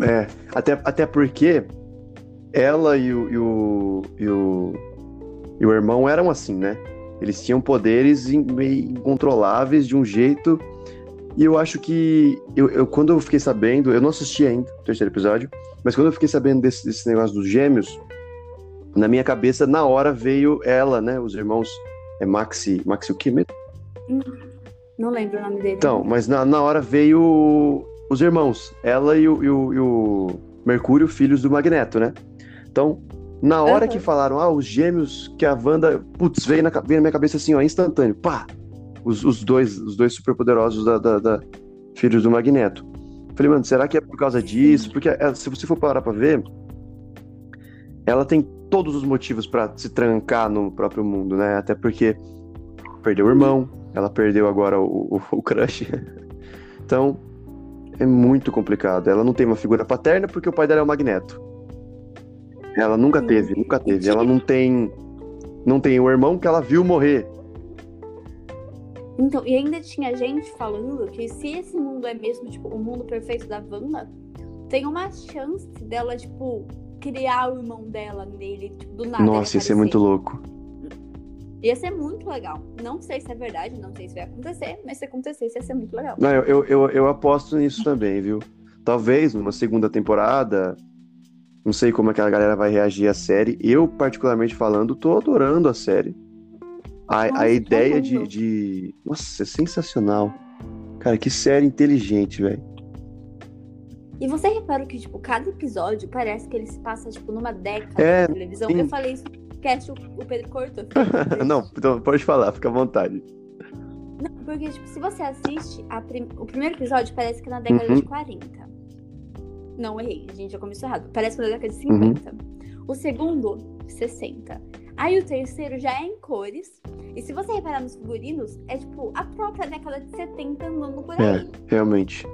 É, até, até porque ela e o, e, o, e, o, e o irmão eram assim, né? Eles tinham poderes incontroláveis de um jeito. E eu acho que. Eu, eu- quando eu fiquei sabendo, eu não assisti ainda o terceiro episódio, mas quando eu fiquei sabendo desse, desse negócio dos gêmeos, na minha cabeça, na hora veio ela, né? Os irmãos. É Maxi. Maxi o quê mesmo? Não lembro o nome dele. Então, mas na, na hora veio os irmãos, ela e o, e o- e o Mercúrio, filhos do Magneto, né? Então, na hora Aham. que falaram, ah, os gêmeos que a Wanda, putz, veio na, veio na minha cabeça assim, ó, instantâneo, pá! Os, os dois, os dois superpoderosos da, da, da- filhos do Magneto. Falei, mano, será que é por causa disso? Porque é, se você for parar pra ver, ela tem todos os motivos pra se trancar no próprio mundo, né? Até porque perdeu o irmão, ela perdeu agora o, o, o crush. Então, é muito complicado. Ela não tem uma figura paterna porque o pai dela é o Magneto. Ela nunca teve, nunca teve. Ela não tem. Não tem o irmão que ela viu morrer. Então, e ainda tinha gente falando que se esse mundo é mesmo, tipo, o mundo perfeito da Wanda, tem uma chance dela, tipo, criar o irmão dela nele, tipo, do nada. Nossa, ia ser muito louco. Ia ser muito legal. Não sei se é verdade, não sei se vai acontecer, mas se acontecesse, ia ser muito legal. Não, eu, eu, eu, aposto nisso também, viu? Talvez numa segunda temporada. Não sei como aquela galera vai reagir à série. Eu, particularmente falando, tô adorando a série. A, Nossa, a ideia de, de. Nossa, é sensacional. Cara, que série inteligente, velho. E você reparou que, tipo, cada episódio parece que ele se passa, tipo, numa década É, de televisão. sim. Eu falei isso no cast, o, Pedro cortou. Não, então pode falar, fica à vontade. Não, porque, tipo, se você assiste, prim- o primeiro episódio parece que é na década Uhum. de 40. Não, errei, a gente já começou errado. Parece que é na década de 50. O segundo, 60. Aí o terceiro já é em cores. E se você reparar nos figurinos, é tipo a própria década de 70 andando por aí. É, realmente.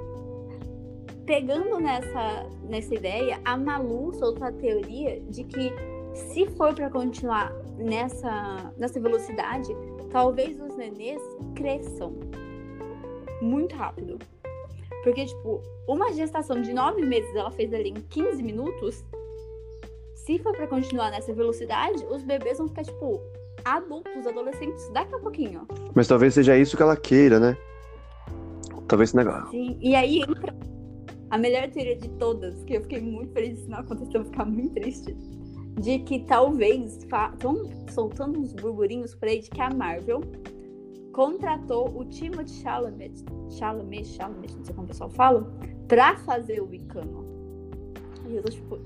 Pegando nessa, nessa ideia, a Malu soltou a teoria de que se for pra continuar nessa, nessa velocidade, talvez os nenês cresçam muito rápido. Porque, tipo, uma gestação de nove meses ela fez ali em 15 minutos. Se for pra continuar nessa velocidade, os bebês vão ficar, tipo, adultos, adolescentes, daqui a pouquinho. Mas talvez seja isso que ela queira, né? Talvez esse negócio. Sim, e aí entra a melhor teoria de todas, que eu fiquei muito feliz isso não acontecer, eu vou ficar muito triste. De que talvez estão soltando uns burburinhos por aí de que a Marvel contratou o Timothée Chalamet, Chalamet, Chalamet, não sei como o pessoal fala, pra fazer o Icano. E eu tô tipo,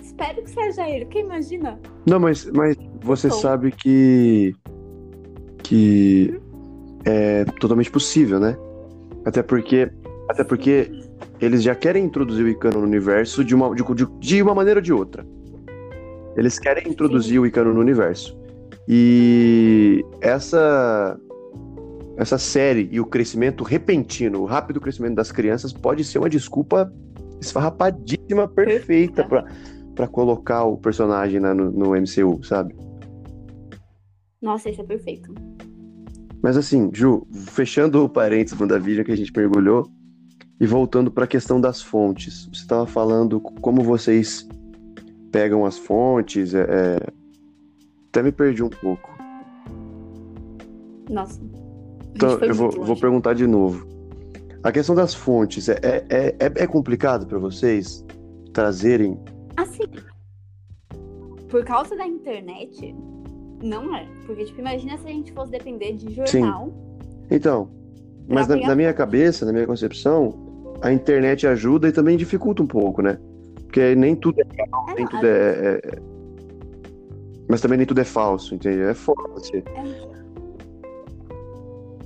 espero que seja ele, porque imagina. Não, mas, mas você Então. sabe que. que é totalmente possível, né? Até porque. Até porque eles já querem introduzir o Icano no universo de uma, de, de, de uma maneira ou de outra. Eles querem introduzir o Icano no universo. E essa essa série e o crescimento repentino, o rápido crescimento das crianças pode ser uma desculpa esfarrapadíssima, perfeita pra colocar o personagem né, no, no MCU, sabe? Nossa, isso é perfeito. Mas assim, Ju, fechando o parênteses da vídeo que a gente mergulhou e voltando para a questão das fontes. Você estava falando como vocês pegam as fontes, é, é... até me perdi um pouco. Nossa. Então eu vou, vou perguntar de novo. A questão das fontes é, é, é, é- é complicado para vocês trazerem? Assim, por causa da internet, não é. Porque, tipo, imagina se a gente fosse depender de jornal. Então, mas na, na minha cabeça, na minha concepção, a internet ajuda e também dificulta um pouco, né? Porque nem tudo é real, É, nem tudo é, é- é- Mas também nem tudo é falso, entende? É foda você.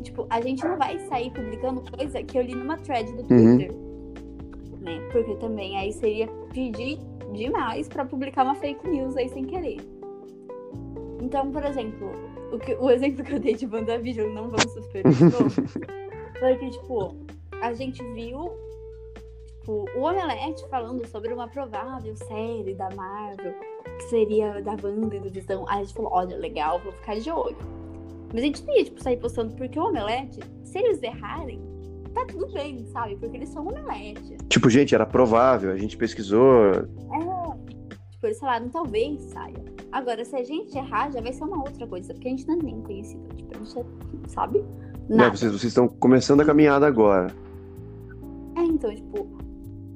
Tipo, a gente não vai sair publicando coisa que eu li numa thread do Uhum. Twitter. Né? Porque também aí seria pedir demais pra publicar uma fake news aí sem querer. Então, por exemplo, o, que, o exemplo que eu dei de WandaVision, não vamos superar de novo, foi que, tipo, a gente viu tipo, o Omelete falando sobre uma provável série da Marvel, que seria da Wanda e do Visão. Aí a gente falou, olha, legal, vou ficar de olho. Mas a gente não ia, tipo, sair postando, porque o Omelete, se eles errarem, tá tudo bem, sabe? Porque eles são Omelete. Tipo, gente, era provável, a gente pesquisou. É. Tipo, eles falaram, talvez saia. Agora, se a gente errar, já vai ser uma outra coisa, porque a gente não é nem conhecido. Tipo, a gente é, sabe? Nada. vocês, vocês estão começando a caminhada agora. É, então, tipo,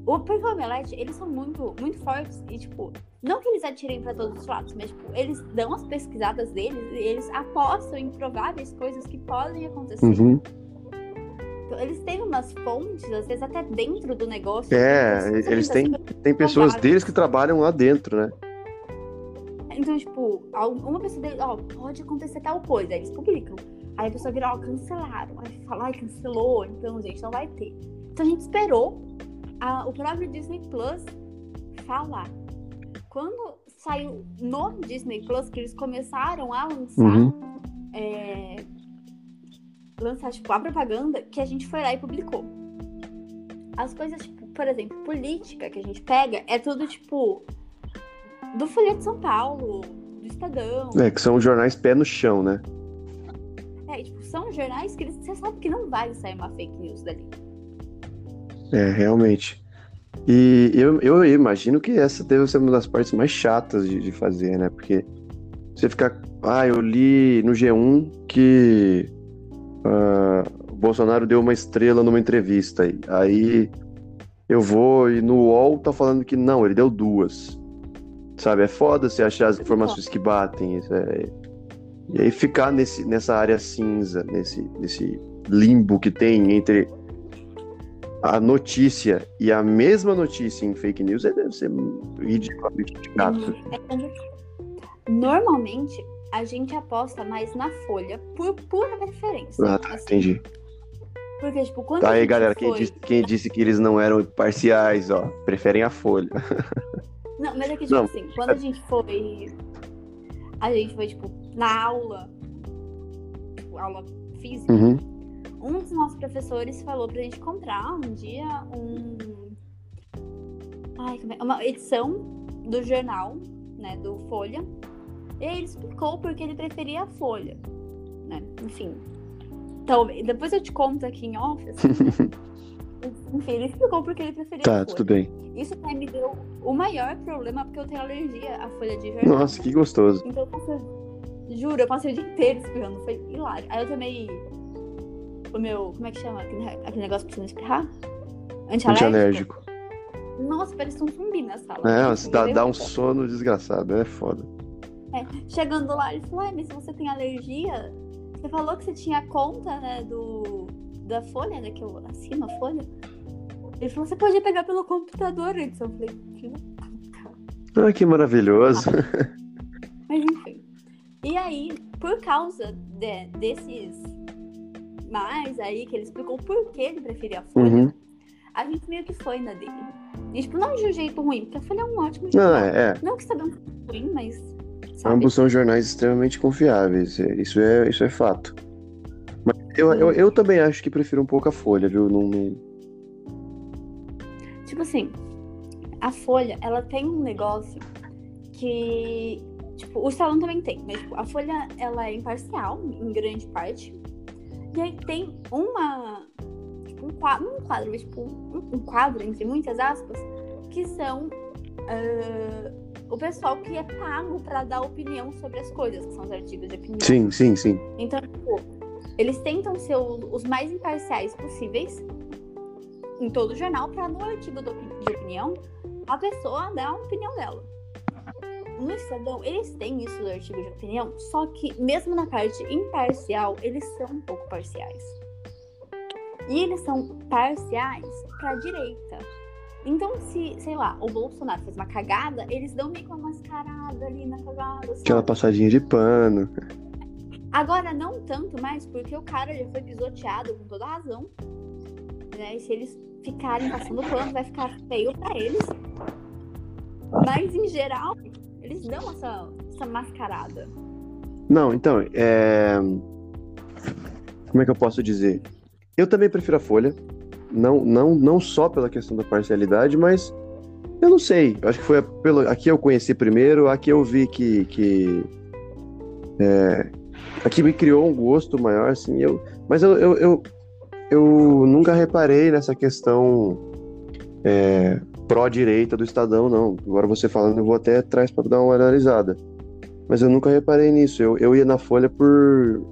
o porque o Omelete, eles são muito, muito fortes e, tipo, não que eles atirem pra todos os lados, mas, tipo, eles dão as pesquisadas deles e eles apostam em prováveis coisas que podem acontecer. Uhum. Então, eles têm umas fontes, às vezes até dentro do negócio. É, se eles têm, pensa tem pessoas prováveis. deles que trabalham lá dentro, né? Então, tipo, uma pessoa dele, ó, pode acontecer tal coisa, aí eles publicam. Aí a pessoa vira, ó, cancelaram. Aí fala, ai, cancelou, então, gente, não vai ter. Então a gente esperou a- o próprio Disney Plus falar. Quando saiu no Disney Plus, que eles começaram a lançar, Uhum. é, lançar, tipo, a propaganda, que a gente foi lá e publicou. As coisas, tipo, por exemplo, política que a gente pega, é tudo, tipo, do Folha de São Paulo, do Estadão. É, que são jornais pé no chão, né? É, tipo, são jornais que eles, você sabe que não vai sair uma fake news dali. É, realmente. E eu, eu imagino que essa deve ser uma das partes mais chatas de, de fazer, né? Porque você ficar. Ah, eu li no G1 que uh, o Bolsonaro deu uma estrela numa entrevista. Aí, aí eu vou e no UOL tá falando que não, ele deu duas. Sabe? É foda você achar as informações que batem. É... E aí ficar nesse, nessa área cinza, nesse, nesse limbo que tem entre a notícia e a mesma notícia em fake news é, deve ser ridiculamente chato. Normalmente, a gente aposta mais na folha por pura preferência. Ah, tá, assim. entendi. Porque, tipo, quando tá aí, galera, foi... quem, disse, quem disse que eles não eram parciais, ó, preferem a folha. Não, mas é que, tipo não. assim, quando a gente foi. A gente foi, tipo, na aula, tipo, aula física, uhum um dos nossos professores falou pra gente comprar um dia um. Ai, é? uma edição do jornal, né? Do Folha. E aí ele explicou porque ele preferia a Folha. Né? Enfim. Então, depois eu te conto aqui em off. Assim, né? Enfim, ele explicou porque ele preferia tá, a folha. Tá, tudo bem. Isso até me deu o maior problema, porque eu tenho alergia à folha de jornal. Nossa, que gostoso. Então eu passei, juro, eu passei o dia inteiro espirrando, foi hilário. Aí eu tomei o meu. Como é que chama? Aquele, aquele negócio pra você não espirrar? Antialérgico. Antialérgico. Nossa, parece um zumbi na sala. É, dá, dá um sono desgraçado, é foda. É, chegando lá, ele falou, mas se você tem alergia, você falou que você tinha conta, né, do, da folha, né, que eu assino a folha. Ele falou, você pode pegar pelo computador, Edson. Eu falei, filho Ah, que maravilhoso. Mas enfim. E aí, por causa de, desses mais aí, que ele explicou por que ele preferia a Folha, uhum. a gente meio que foi na dele. E, tipo, não de um jeito ruim, porque a Folha é um ótimo jornal. Não, é, é. Não que um ruim, mas. Sabe? Ambos são jornais extremamente confiáveis. É, isso é, isso é fato. Mas eu, eu, eu, também acho que prefiro um pouco a Folha, viu? Não, Tipo assim, a Folha, ela tem um negócio que. Tipo, o Salão também tem, mas tipo, a Folha ela é imparcial, em grande parte. E aí tem uma. Tipo, um quadro, um quadro, mas tipo, um, um quadro, entre muitas aspas, que são uh, o pessoal que é pago para dar opinião sobre as coisas, que são os artigos de opinião. Sim, sim, sim. Então, tipo, eles tentam ser os mais imparciais possíveis em todo o jornal para no artigo de opinião a pessoa dar a opinião dela no Estadão, eles têm isso do artigo de opinião, só que mesmo na parte imparcial, eles são um pouco parciais. E eles são parciais para a direita. Então, se, sei lá, o Bolsonaro fez uma cagada, eles dão meio que uma mascarada ali na cagada. Sabe? Aquela passadinha de pano. Agora, não tanto mais, porque o cara já foi pisoteado com toda razão. Né? E se eles ficarem passando pano, vai ficar feio para eles. Mas, em geral, eles dão essa, essa mascarada. Não, então, é... como é que eu posso dizer? Eu também prefiro a Folha, não, não, não só pela questão da parcialidade, mas eu não sei. Eu acho que foi pelo aqui eu conheci primeiro, aqui eu vi que, que é... aqui me criou um gosto maior, assim. Eu, mas eu, eu, eu, eu nunca reparei nessa questão é, pró-direita do Estadão, não. Agora você falando, eu vou até atrás para dar uma analisada. Mas eu nunca reparei nisso. Eu, eu ia na Folha por.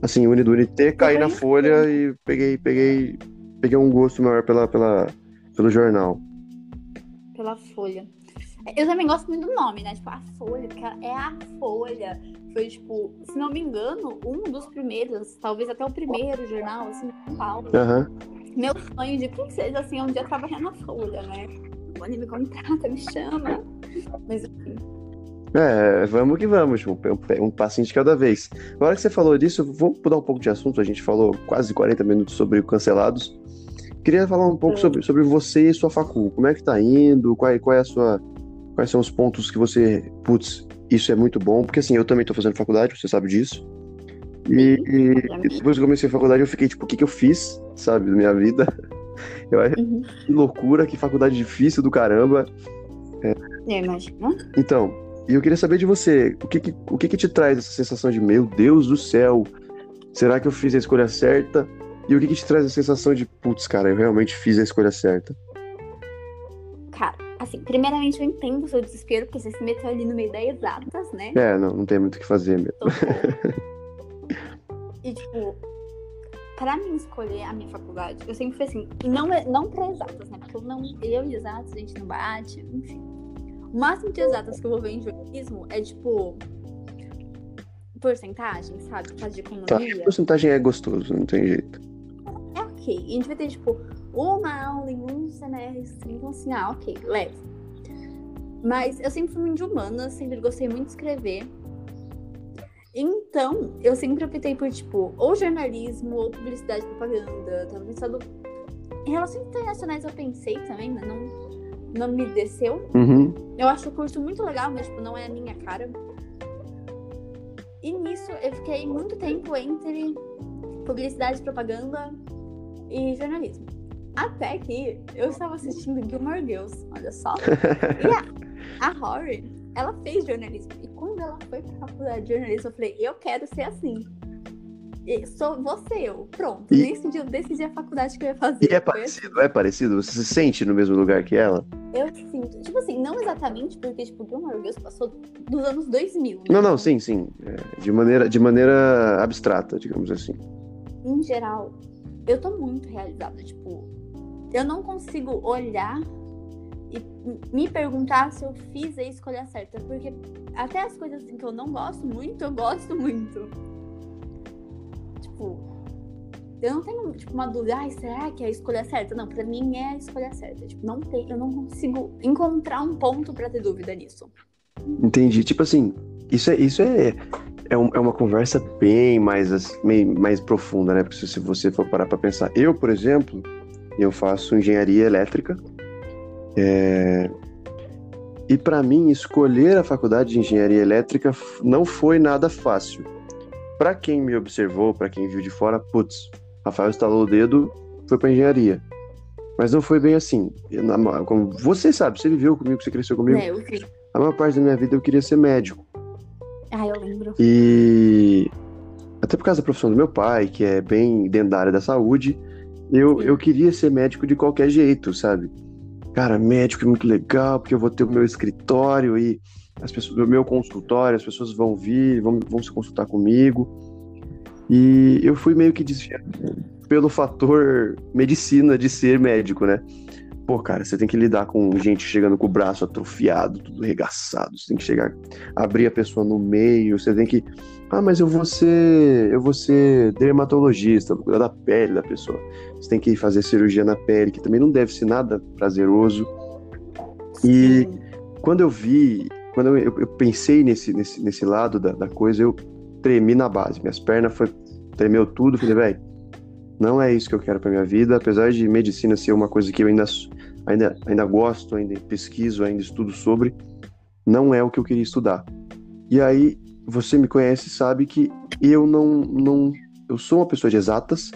Assim, Unidunité, caí na Folha e peguei, peguei, peguei um gosto maior pela, pela, pelo jornal. Pela Folha. Eu também gosto muito do nome, né? Tipo, a Folha, porque é a Folha. Foi, tipo, se não me engano, um dos primeiros, talvez até o primeiro jornal, assim, São Paulo. Aham. Uhum meu sonho de princesa, assim, um dia trabalhar na Folha, né? Quando me contrata, me chama. Mas enfim. É, vamos que vamos, tipo, um passinho de cada vez. Agora que você falou disso, vamos mudar um pouco de assunto. A gente falou quase 40 minutos sobre cancelados. Queria falar um pouco é. sobre, sobre você e sua facul. Como é que tá indo? Qual, qual é a sua. Quais são os pontos que você. Putz, isso é muito bom. Porque assim, eu também tô fazendo faculdade, você sabe disso. E, e, depois que eu comecei a faculdade, eu fiquei tipo, o que, que eu fiz, sabe, da minha vida? Eu acho uhum. que loucura, que faculdade difícil do caramba. É. Eu imagino. Então, e eu queria saber de você, o que que, o que que te traz essa sensação de, meu Deus do céu, será que eu fiz a escolha certa? E o que que te traz a sensação de, putz, cara, eu realmente fiz a escolha certa? Assim, primeiramente eu entendo o seu desespero, porque você se meteu ali no meio das exatas, né? É, não, não tem muito o que fazer mesmo. e, tipo, pra mim escolher a minha faculdade, eu sempre fui assim, não, é, não pra exatas, né? Porque eu, não, eu e exatas, a gente não bate, enfim. O máximo de exatas que eu vou ver em jornalismo é, tipo, porcentagem, sabe? Por causa de economia. Tá, porcentagem é gostoso, não tem jeito. É ok. E a gente vai ter, tipo, uma aula em um semestre. Então, assim, ah, ok, leve. Mas eu sempre fui muito de humanas, sempre gostei muito de escrever. Então, eu sempre optei por, tipo, ou jornalismo, ou publicidade e propaganda. Tava pensando. Em relações internacionais eu pensei também, mas não, não me desceu. Uhum. Eu acho o curso muito legal, mas, tipo, não é a minha cara. E nisso eu fiquei muito tempo entre publicidade, propaganda e jornalismo. Até que eu estava assistindo Gilmore Girls, olha só. e a, a Rory, ela fez jornalismo. E quando ela foi pra faculdade de jornalismo, eu falei, eu quero ser assim. E sou você, eu. Pronto. E... Nesse dia eu decidi a faculdade que eu ia fazer. E é parecido, é parecido? Você se sente no mesmo lugar que ela? Eu sinto. Tipo assim, não exatamente, porque, tipo, Gilmore Girls passou dos anos 2000. Né? Não, não, sim, sim. É, de, maneira, de maneira abstrata, digamos assim. Em geral, eu tô muito realizada. Tipo, eu não consigo olhar e me perguntar se eu fiz a escolha certa. Porque até as coisas assim, que eu não gosto muito, eu gosto muito tipo, eu não tenho, tipo, uma dúvida, ai, será que é a escolha certa? Não, pra mim é a escolha certa. Tipo, não tem, eu não consigo encontrar um ponto para ter dúvida nisso. Entendi. Tipo assim, isso é, isso é, é, é uma conversa bem mais, meio, mais profunda, né? Porque se você for parar pra pensar. Eu, por exemplo, eu faço engenharia elétrica. É... E para mim, escolher a faculdade de engenharia elétrica não foi nada fácil para quem me observou, para quem viu de fora, putz, Rafael instalou o dedo, foi para engenharia. Mas não foi bem assim. como você sabe, você viveu comigo, você cresceu comigo. É, eu vi. A maior parte da minha vida eu queria ser médico. Ah, eu lembro. E até por causa da profissão do meu pai, que é bem dentro da área da saúde, eu, eu queria ser médico de qualquer jeito, sabe? Cara, médico é muito legal, porque eu vou ter o meu escritório e as pessoas, no meu consultório, as pessoas vão vir, vão, vão se consultar comigo. E eu fui meio que desviado pelo fator medicina de ser médico, né? Pô, cara, você tem que lidar com gente chegando com o braço atrofiado, tudo regaçado. Você tem que chegar, abrir a pessoa no meio. Você tem que, ah, mas eu vou ser, eu vou ser dermatologista, vou cuidar da pele da pessoa. Você tem que fazer cirurgia na pele, que também não deve ser nada prazeroso. E quando eu vi quando eu, eu, pensei nesse, nesse, nesse lado da, da, coisa, eu tremi na base. Minhas pernas foi, tremeu tudo. Falei, velho, não é isso que eu quero para minha vida. Apesar de medicina ser uma coisa que eu ainda, ainda, ainda gosto, ainda pesquiso, ainda estudo sobre, não é o que eu queria estudar. E aí, você me conhece sabe que eu não, não. Eu sou uma pessoa de exatas,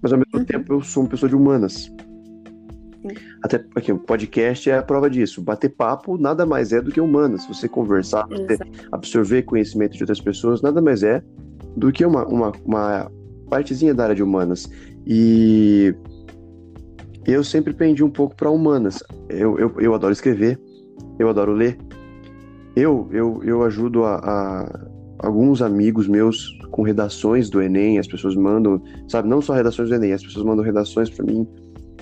mas ao mesmo uhum. tempo eu sou uma pessoa de humanas. Até porque o podcast é a prova disso. Bater papo nada mais é do que humano. Se você conversar, você absorver conhecimento de outras pessoas, nada mais é do que uma, uma, uma partezinha da área de humanas. E eu sempre pendi um pouco para humanas. Eu, eu, eu adoro escrever, eu adoro ler. Eu, eu, eu ajudo a, a alguns amigos meus com redações do Enem, as pessoas mandam, sabe, não só redações do Enem, as pessoas mandam redações para mim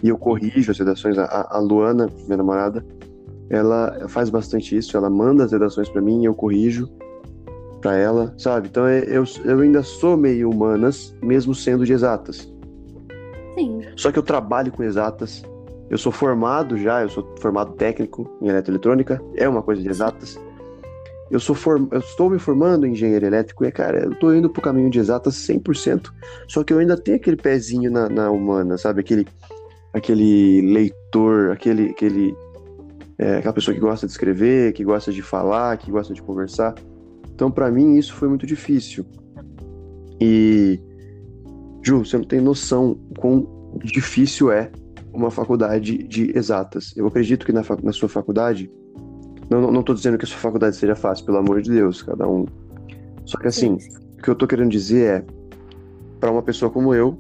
e eu corrijo as redações. A, a Luana, minha namorada, ela faz bastante isso. Ela manda as redações para mim e eu corrijo para ela, sabe? Então é, eu, eu ainda sou meio humanas, mesmo sendo de exatas. Sim. Só que eu trabalho com exatas. Eu sou formado já, eu sou formado técnico em eletroeletrônica, é uma coisa de exatas. Eu, sou form... eu estou me formando em engenheiro elétrico e, cara, eu estou indo pro caminho de exatas 100%. Só que eu ainda tenho aquele pezinho na, na humana, sabe? Aquele, aquele leitor, aquele, aquele é, aquela pessoa que gosta de escrever, que gosta de falar, que gosta de conversar. Então, para mim, isso foi muito difícil. E, Ju, você não tem noção quão difícil é uma faculdade de exatas. Eu acredito que na, na sua faculdade, não, não tô dizendo que a sua faculdade seja fácil, pelo amor de Deus, cada um. Só que assim, Sim. o que eu tô querendo dizer é, para uma pessoa como eu,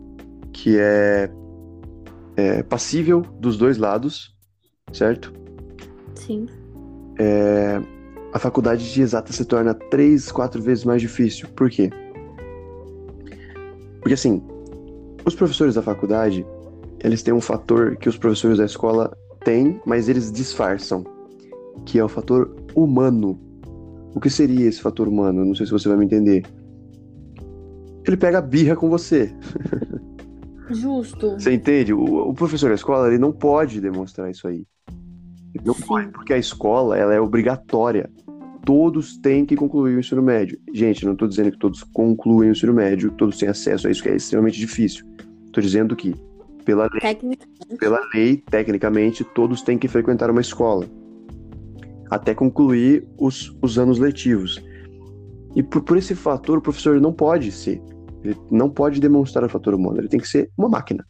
que é é, passível dos dois lados, certo? Sim. É, a faculdade de exata se torna três, quatro vezes mais difícil. Por quê? Porque assim, os professores da faculdade, eles têm um fator que os professores da escola têm, mas eles disfarçam, que é o fator humano. O que seria esse fator humano? Não sei se você vai me entender. Ele pega birra com você. Justo. Você entende? O, o professor da escola, ele não pode demonstrar isso aí. Ele não Sim. pode, porque a escola, ela é obrigatória. Todos têm que concluir o ensino médio. Gente, não estou dizendo que todos concluem o ensino médio, que todos têm acesso a isso, que é extremamente difícil. Estou dizendo que, pela lei, pela lei, tecnicamente, todos têm que frequentar uma escola. Até concluir os, os anos letivos. E por, por esse fator, o professor não pode ser. Ele não pode demonstrar o fator humano. Ele tem que ser uma máquina.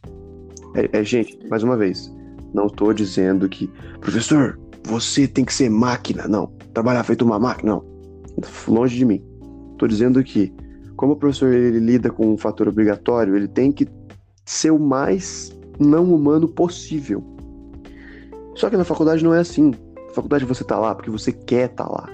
É, é, gente, mais uma vez, não estou dizendo que, professor, você tem que ser máquina. Não. Trabalhar feito uma máquina. Não. Longe de mim. Estou dizendo que, como o professor ele lida com um fator obrigatório, ele tem que ser o mais não humano possível. Só que na faculdade não é assim. Faculdade você tá lá porque você quer estar lá.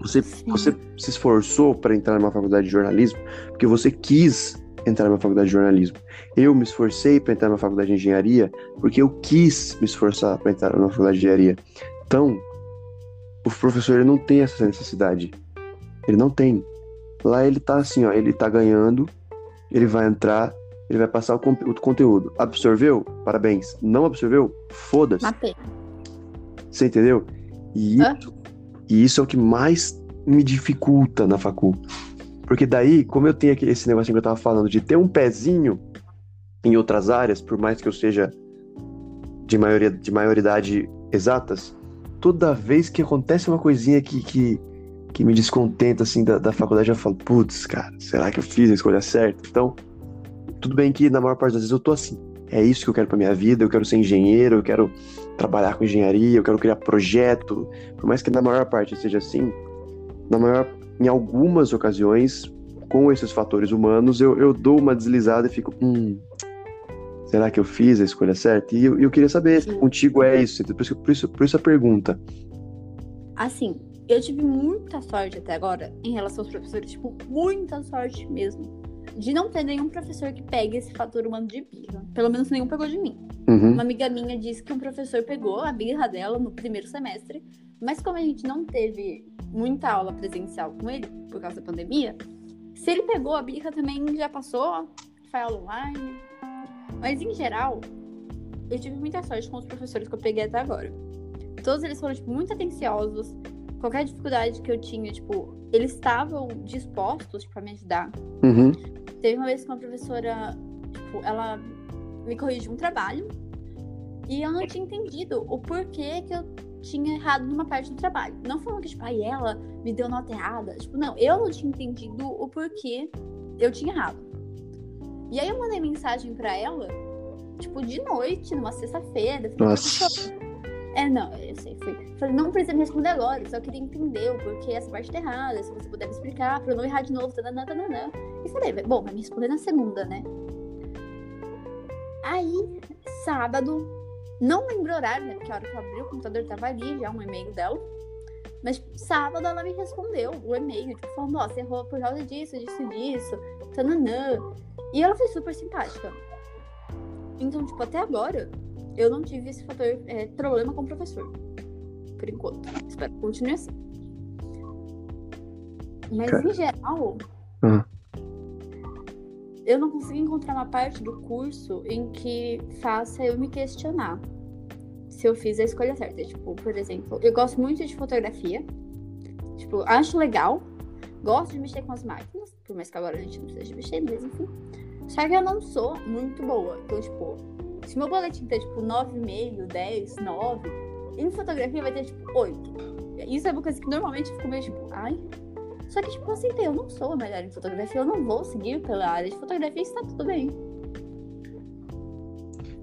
Você, Sim. você se esforçou para entrar numa faculdade de jornalismo porque você quis entrar numa faculdade de jornalismo. Eu me esforcei para entrar numa faculdade de engenharia porque eu quis me esforçar para entrar numa faculdade de engenharia. Então, o professor ele não tem essa necessidade. Ele não tem. Lá ele tá assim, ó, ele tá ganhando, ele vai entrar, ele vai passar o conteúdo. Absorveu? Parabéns. Não absorveu? Foda-se. Você entendeu? E isso, e isso é o que mais me dificulta na facul. Porque daí, como eu tenho esse negocinho que eu tava falando, de ter um pezinho em outras áreas, por mais que eu seja de, maioria, de maioridade exatas, toda vez que acontece uma coisinha que, que, que me descontenta, assim, da, da faculdade, eu falo, putz, cara, será que eu fiz a escolha certa? Então, tudo bem que na maior parte das vezes eu tô assim. É isso que eu quero pra minha vida, eu quero ser engenheiro, eu quero trabalhar com engenharia, eu quero criar projeto. Por mais que na maior parte seja assim, na maior, em algumas ocasiões, com esses fatores humanos, eu, eu dou uma deslizada e fico, hum, será que eu fiz a escolha certa? E eu, eu queria saber se Sim. contigo é isso, por isso, por isso, por isso a pergunta. Assim, eu tive muita sorte até agora em relação aos professores, tipo, muita sorte mesmo. De não ter nenhum professor que pegue esse fator humano de birra. Pelo menos nenhum pegou de mim. Uhum. Uma amiga minha disse que um professor pegou a birra dela no primeiro semestre, mas como a gente não teve muita aula presencial com ele, por causa da pandemia, se ele pegou a birra também já passou, foi aula online. Mas em geral, eu tive muita sorte com os professores que eu peguei até agora. Todos eles foram, tipo, muito atenciosos. Qualquer dificuldade que eu tinha, tipo, eles estavam dispostos, tipo, a me ajudar. Uhum. Teve uma vez que uma professora, tipo, ela me corrigiu um trabalho e eu não tinha entendido o porquê que eu tinha errado numa parte do trabalho. Não falando que, tipo, aí ela me deu nota errada. Tipo, não, eu não tinha entendido o porquê eu tinha errado. E aí eu mandei mensagem pra ela, tipo, de noite, numa sexta-feira. Nossa. "Professora, É, não, eu sei, foi. Falei, não precisa me responder agora, só queria entender o porquê essa parte tá errada, se você puder me explicar, pra eu não errar de novo, tananã, tananã. E falei, bom, vai me responder na segunda, né? Aí, sábado, não lembro o horário, né? Porque a hora que eu abri o computador tava ali já um e-mail dela. Mas sábado ela me respondeu o e-mail, tipo, falando, ó, você errou por causa disso, disso, disso, tananã. E ela foi super simpática. Então, tipo, até agora, eu não tive esse fator, é, problema com o professor. Por enquanto. Espero que continue assim. Mas Cara. em geral, Uhum. Eu não consegui encontrar uma parte do curso em que faça eu me questionar se eu fiz a escolha certa. Tipo, por exemplo, eu gosto muito de fotografia. Tipo, acho legal. Gosto de mexer com as máquinas, por mais que agora a gente não precisa mexer, mas enfim. Só que eu não sou muito boa. Então, tipo, se meu boletim ter, tipo, 9,5, 10, 9, em fotografia vai ter, tipo, 8. Isso é uma coisa que normalmente eu fico meio, tipo, ai. Só que, tipo, eu aceitei, eu não sou a melhor em fotografia, eu não vou seguir pela área de fotografia e está tudo bem.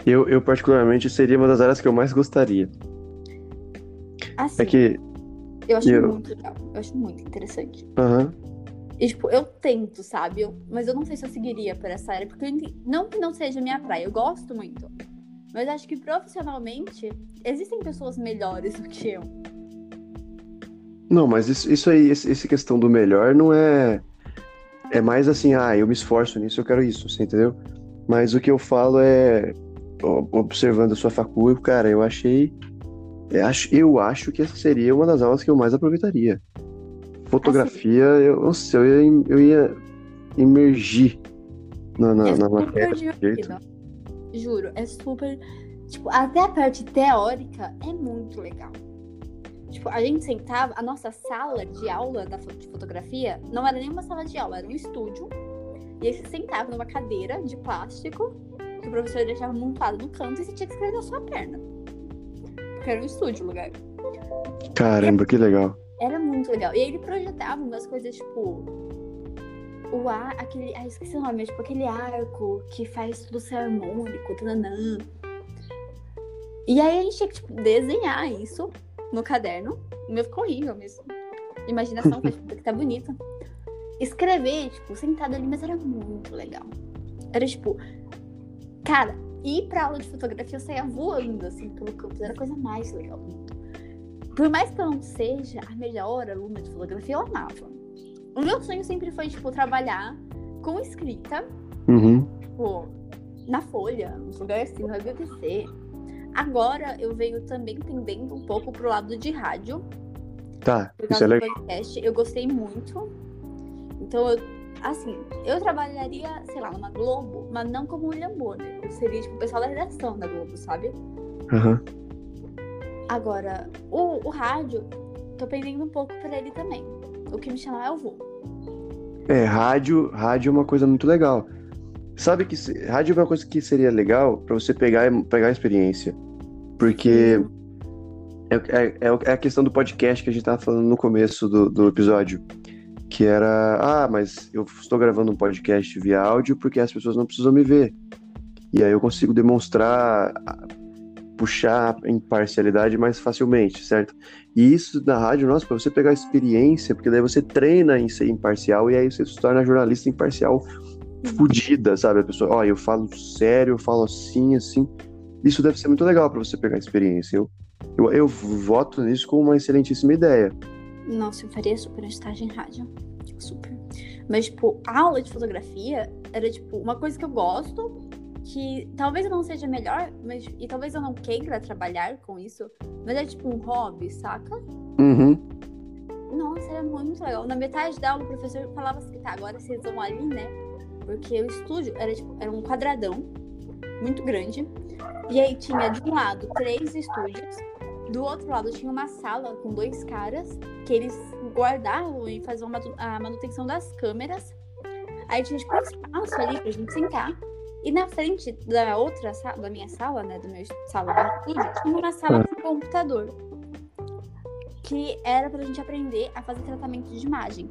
Eu, eu, particularmente, seria uma das áreas que eu mais gostaria. Assim, É que. eu acho eu- muito legal, eu acho muito interessante. Aham. E, tipo, eu tento, sabe? Eu- mas eu não sei se eu seguiria por essa área, porque não que não seja minha praia, eu gosto muito. Mas acho que profissionalmente existem pessoas melhores do que eu. Não, mas isso, isso aí, esse, questão do melhor não é. É mais assim, ah, eu me esforço nisso, eu quero isso, você entendeu? Mas o que eu falo é. Observando a sua faculdade, cara, eu achei. Eu acho, eu acho que essa seria uma das aulas que eu mais aproveitaria. Fotografia, assim, eu não sei, eu ia, eu ia emergir na, na, é na matéria. Juro, é super. Tipo, até a parte teórica é muito legal. Tipo, a gente sentava, a nossa sala de aula da, de fotografia não era nem uma sala de aula, era um estúdio. E aí você sentava numa cadeira de plástico que o professor deixava montado no canto e você tinha que escrever a sua perna. Porque era um estúdio o lugar. Caramba, que legal. Era muito legal. E aí ele projetava umas coisas, tipo. O ar, aquele. Ah, esqueci o nome, tipo, aquele arco que faz tudo ser harmônico, tananã. E aí a gente tinha que, tipo, desenhar isso no caderno. O meu ficou horrível mesmo. Imaginação, que tá bonita. Escrever, tipo, sentado ali, mas era muito legal. Era tipo, cara, ir pra aula de fotografia eu saía voando, assim, pelo campus. Era a coisa mais legal Por mais que eu não seja a melhor aluna de fotografia, eu amava. O meu sonho sempre foi, tipo, trabalhar com escrita. Uhum. Tipo, na Folha, nos lugares assim, no BBC Agora eu venho também tendendo um pouco pro lado de rádio. Tá, isso é legal. Podcast. Eu gostei muito. Então, eu, assim, eu trabalharia, sei lá, numa Globo, mas não como William Bonner. Eu seria, tipo, o pessoal da redação da Globo, sabe? Uhum. Agora, o, o rádio, tô pendendo um pouco pra ele também. O que me chamar, eu vou. É, rádio, rádio é uma coisa muito legal. Sabe que rádio é uma coisa que seria legal para você pegar, pegar a experiência. Porque é, é, é, a questão do podcast que a gente tava falando no começo do, do episódio. Que era, ah, mas eu estou gravando um podcast via áudio porque as pessoas não precisam me ver. E aí eu consigo demonstrar, puxar a imparcialidade mais facilmente, certo? E isso na rádio, nossa, para você pegar experiência, porque daí você treina em ser imparcial e aí você se torna jornalista imparcial fodida, sabe? A pessoa, ó, oh, eu falo sério, eu falo assim, assim. Isso deve ser muito legal para você pegar a experiência. Eu, eu, eu voto nisso como uma excelentíssima ideia. Nossa, eu faria super estágio em rádio. Super. Mas, tipo, a aula de fotografia era, tipo, uma coisa que eu gosto, que talvez eu não seja melhor, mas e talvez eu não queira trabalhar com isso, mas é tipo um hobby, saca? Uhum. Nossa, era muito legal. Na metade da aula, o professor falava assim, tá, agora vocês vão ali, né? Porque o estúdio era, tipo, era um quadradão muito grande. E aí tinha de um lado três estúdios, do outro lado tinha uma sala com dois caras que eles guardavam e faziam a manutenção das câmeras. Aí tinha tipo um espaço ali pra gente sentar. E na frente da outra sala, da minha sala, né, do meu sala de estúdio, tinha uma sala com computador. Que era pra gente aprender a fazer tratamento de imagem.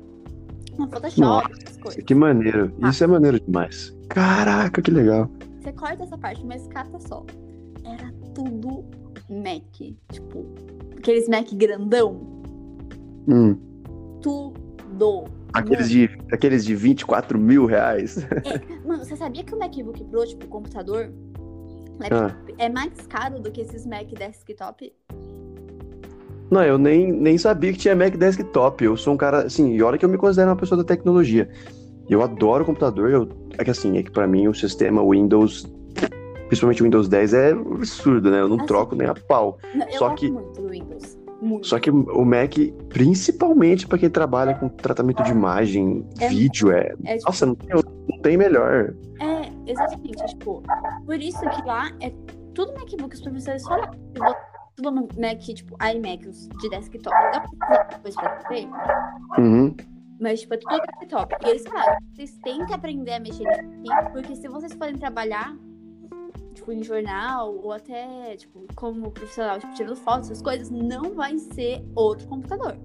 No Photoshop, Nossa, essas coisas. Que maneiro. Ah. Isso é maneiro demais. Caraca, que legal. Você corta essa parte, mas cata só. Era tudo Mac. Tipo, aqueles Mac grandão. Hum. Tudo. Aqueles de, aqueles de 24 mil reais. É, mano, você sabia que o MacBook Pro, tipo, computador, ah. é mais caro do que esses Mac desktop? Não, eu nem, nem sabia que tinha Mac desktop. Eu sou um cara, assim, e olha que eu me considero uma pessoa da tecnologia. Eu adoro computador, eu, é que assim, é que pra mim o sistema Windows, principalmente o Windows 10, é absurdo, né? Eu não assim, troco nem a pau. Eu Só que muito do Windows. Muito. Só que o Mac, principalmente para quem trabalha com tratamento de imagem, é, vídeo, é. é Nossa, não tem, não tem melhor. É, exatamente. Tipo, por isso que lá é tudo MacBook, os professores falam tudo Mac, tipo, iMacs de desktop. Dá pra depois pra ver? Uhum. Mas, tipo, é tudo desktop. E eles falaram, vocês têm que aprender a mexer nisso, porque se vocês forem trabalhar, tipo, em jornal, ou até, tipo, como profissional, tipo, tirando fotos, essas coisas, não vai ser outro computador.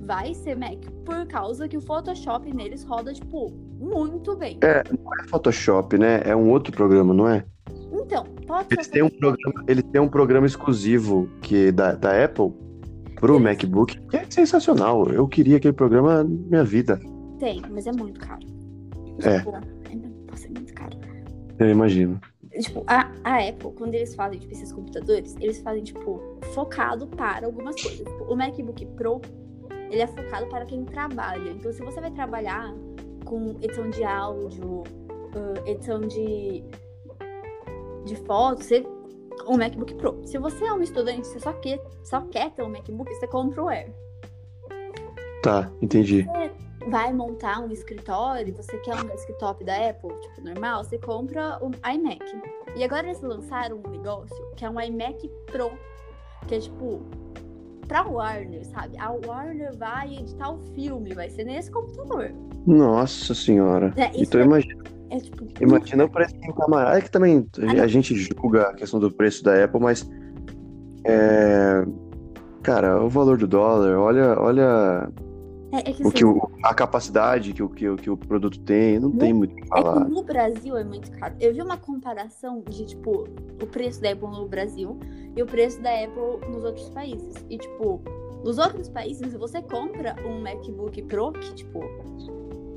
Vai ser Mac, por causa que o Photoshop neles roda, tipo, muito bem. É, não é Photoshop, né? É um outro programa, não é? Pode eles têm um programa, Eles têm um programa exclusivo que da, da Apple pro eles... MacBook, que é sensacional. Eu queria aquele programa na minha vida. Tem, mas é muito caro. É. Tipo, é, nossa, é muito caro. Eu imagino. Tipo, a, a Apple, quando eles fazem, tipo, esses computadores, eles fazem, tipo, focado para algumas coisas. Tipo, o MacBook Pro, ele é focado para quem trabalha. Então, se você vai trabalhar com edição de áudio, edição de, de fotos, você um MacBook Pro. Se você é um estudante, você só quer, só quer ter um MacBook, você compra o Air. Tá, entendi. Você vai montar um escritório, você quer um desktop da Apple, tipo, normal, você compra um iMac. E agora eles lançaram um negócio que é um iMac Pro, que é tipo pra Warner, sabe? A Warner vai editar o filme, vai ser nesse computador. Nossa senhora. É, então é- imagina, É tipo. imagina o preço camarada. É que também a gente julga a questão do preço da Apple, mas é, cara, o valor do dólar, olha, olha É, é que, o que o, a capacidade que o, que, o, que o produto tem, não tem muito o que É falar. que no Brasil é muito caro. Eu vi uma comparação de, tipo, o preço da Apple no Brasil e o preço da Apple nos outros países. E, tipo, nos outros países, você compra um MacBook Pro, que, tipo,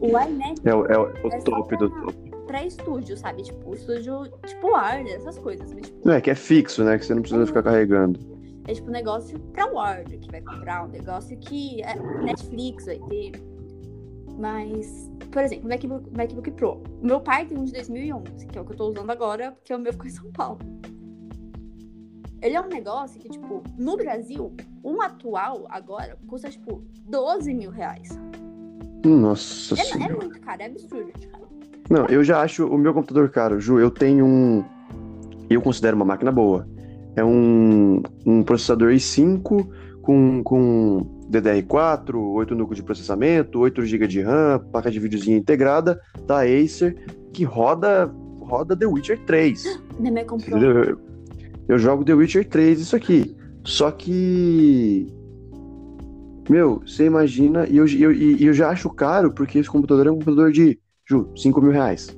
o iMac É, o- é o- É top do top. pra estúdio, sabe? Tipo, estúdio, tipo, Warner, essas coisas. Mas, tipo, é que é fixo, né? Que você não precisa ficar carregando. É, tipo, um negócio pra Warner que vai comprar, um negócio que é, Netflix vai ter. Mas, por exemplo, o MacBook, MacBook Pro. O meu pai tem um de 2011, que é o que eu tô usando agora, porque o meu ficou em São Paulo. Ele é um negócio que, tipo, no Brasil, um atual agora custa, tipo, 12 mil reais. Nossa É, é senhora. muito caro, é absurdo, cara. Não, eu já acho o meu computador caro. Ju, eu tenho um. Eu considero uma máquina boa. É um, um processador i5 com, com DDR4, 8 núcleos de processamento, 8 GB de RAM, placa de videozinha integrada da Acer, que roda, roda The Witcher 3. Minha mãe comprou. Eu, eu jogo The Witcher 3, isso aqui. Só que. Meu, você imagina, e eu, eu, eu já acho caro, porque esse computador é um computador de, Ju, 5 mil reais.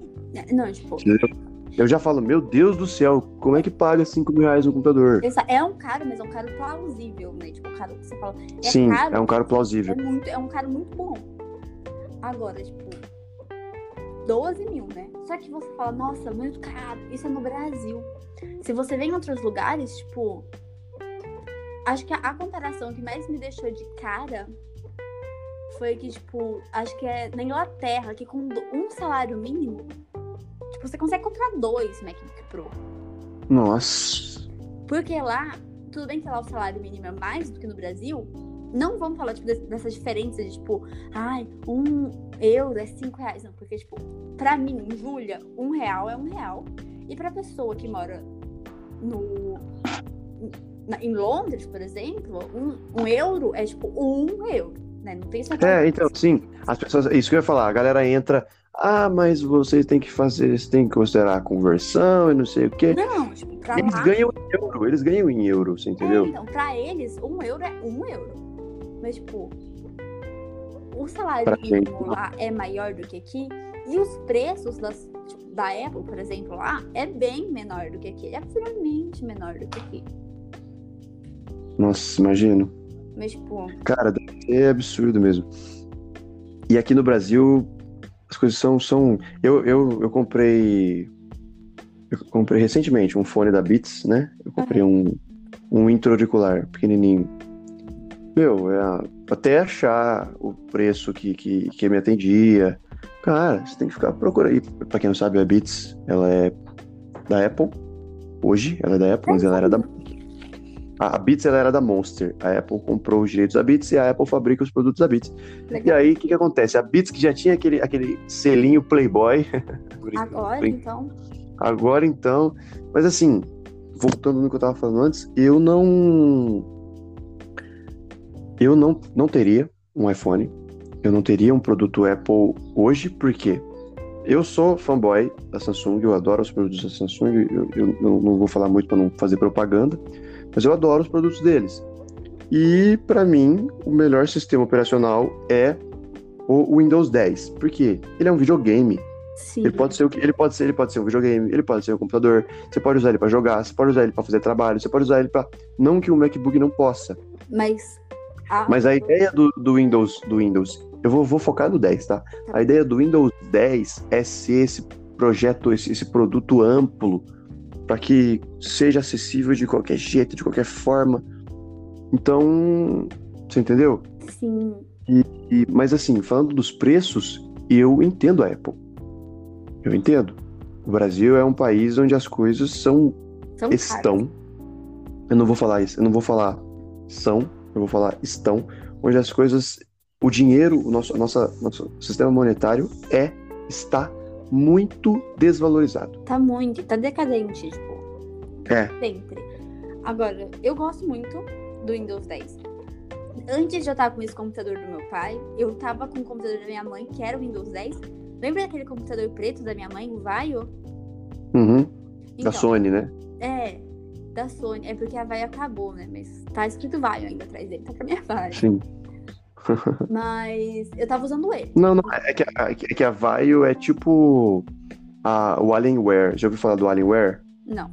Não, tipo, Entendeu? Eu já falo, meu Deus do céu, como é que paga 5 mil reais um computador? é um caro, mas é um caro plausível, né? Tipo, um caro que você fala. É Sim, caro, é um caro É, plausível. muito, é um caro muito bom. Agora, tipo, 12 mil, né? Só que você fala, nossa, muito caro. Isso é no Brasil. Se você vem em outros lugares, tipo. Acho que a, a comparação que mais me deixou de cara foi que, tipo, acho que é na Inglaterra, que com um salário mínimo, você consegue comprar dois MacBook Pro. Nossa. Porque lá, tudo bem que lá o salário mínimo é mais do que no Brasil, não vamos falar, tipo, des- dessas diferenças de, tipo, ai, um euro é cinco reais. Não, porque, tipo, pra mim, Júlia, um real é um real. E pra pessoa que mora no... na- em Londres, por exemplo, um, um euro é, tipo, um euro, né? Não tem essa É, então, sim, as pessoas, isso que eu ia falar, a galera entra, ah, mas vocês têm que fazer, vocês têm que considerar a conversão e não sei o quê. Não, tipo, pra Eles lá... ganham em euro, eles ganham em euro, você É, entendeu? então, pra eles, um euro é um euro. Mas, tipo, o salário Pra mínimo gente, lá é maior do que aqui. E os preços das, tipo, da Apple, por exemplo, lá, é bem menor do que aqui. É absurdamente menor do que aqui. Nossa, imagino. Mas, tipo, Cara, deve ser absurdo mesmo. E aqui no Brasil, as coisas são. são... Eu, eu, eu comprei. Eu comprei recentemente um fone da Beats, né? Eu comprei um, um intra-auricular pequenininho. Meu, é, até achar o preço que, que, que me atendia. Cara, você tem que ficar procurando. E pra quem não sabe, a Beats, ela é da Apple. Hoje, ela é da Apple, mas ela era da a Beats ela era da Monster. A Apple comprou os direitos da Beats e a Apple fabrica os produtos da Beats. E legal. aí, o que, que acontece? A Beats que já tinha aquele, aquele selinho Playboy. Agora, então, Agora então. Mas assim, voltando no que eu tava falando antes, eu não. Eu não, não teria um iPhone. Eu não teria um produto Apple hoje, porque eu sou fanboy da Samsung, eu adoro os produtos da Samsung. Eu, eu não, não vou falar muito para não fazer propaganda, mas eu adoro os produtos deles. E para mim, o melhor sistema operacional é o Windows 10. Por quê? Ele é um videogame. sim. Ele pode ser o que ele pode ser, ele pode ser um videogame, ele pode ser um computador. Você pode usar ele para jogar, você pode usar ele para fazer trabalho, você pode usar ele para não que o MacBook não possa, Mas. A... mas a ideia do, do Windows, do Windows, eu vou, vou focar no 10, tá? A ideia do Windows 10 é ser esse projeto, esse, esse produto amplo para que seja acessível de qualquer jeito, de qualquer forma. Então, você entendeu? Sim. E, mas assim, falando dos preços, eu entendo a Apple. Eu entendo. O Brasil é um país onde as coisas são, São estão. caras. Eu não vou falar isso, eu não vou falar são, eu vou falar estão, onde as coisas, o dinheiro, o nosso, nossa, nosso sistema monetário é, está muito desvalorizado. Tá muito, tá decadente, tipo, É, sempre. Agora, eu gosto muito do Windows 10. Antes de eu estar com esse computador do meu pai, eu tava com o computador da minha mãe, que era o Windows 10. Lembra daquele computador preto da minha mãe, o Vaio? uhum, Então, da Sony, né? É, da Sony. É porque a Vaio acabou, né? Mas tá escrito Vaio ainda atrás dele, tá pra minha Vaio. Sim. Mas eu tava usando ele. Não, não, é que, a- é que a Vaio é tipo a, o Alienware. Já ouviu falar do Alienware? Não.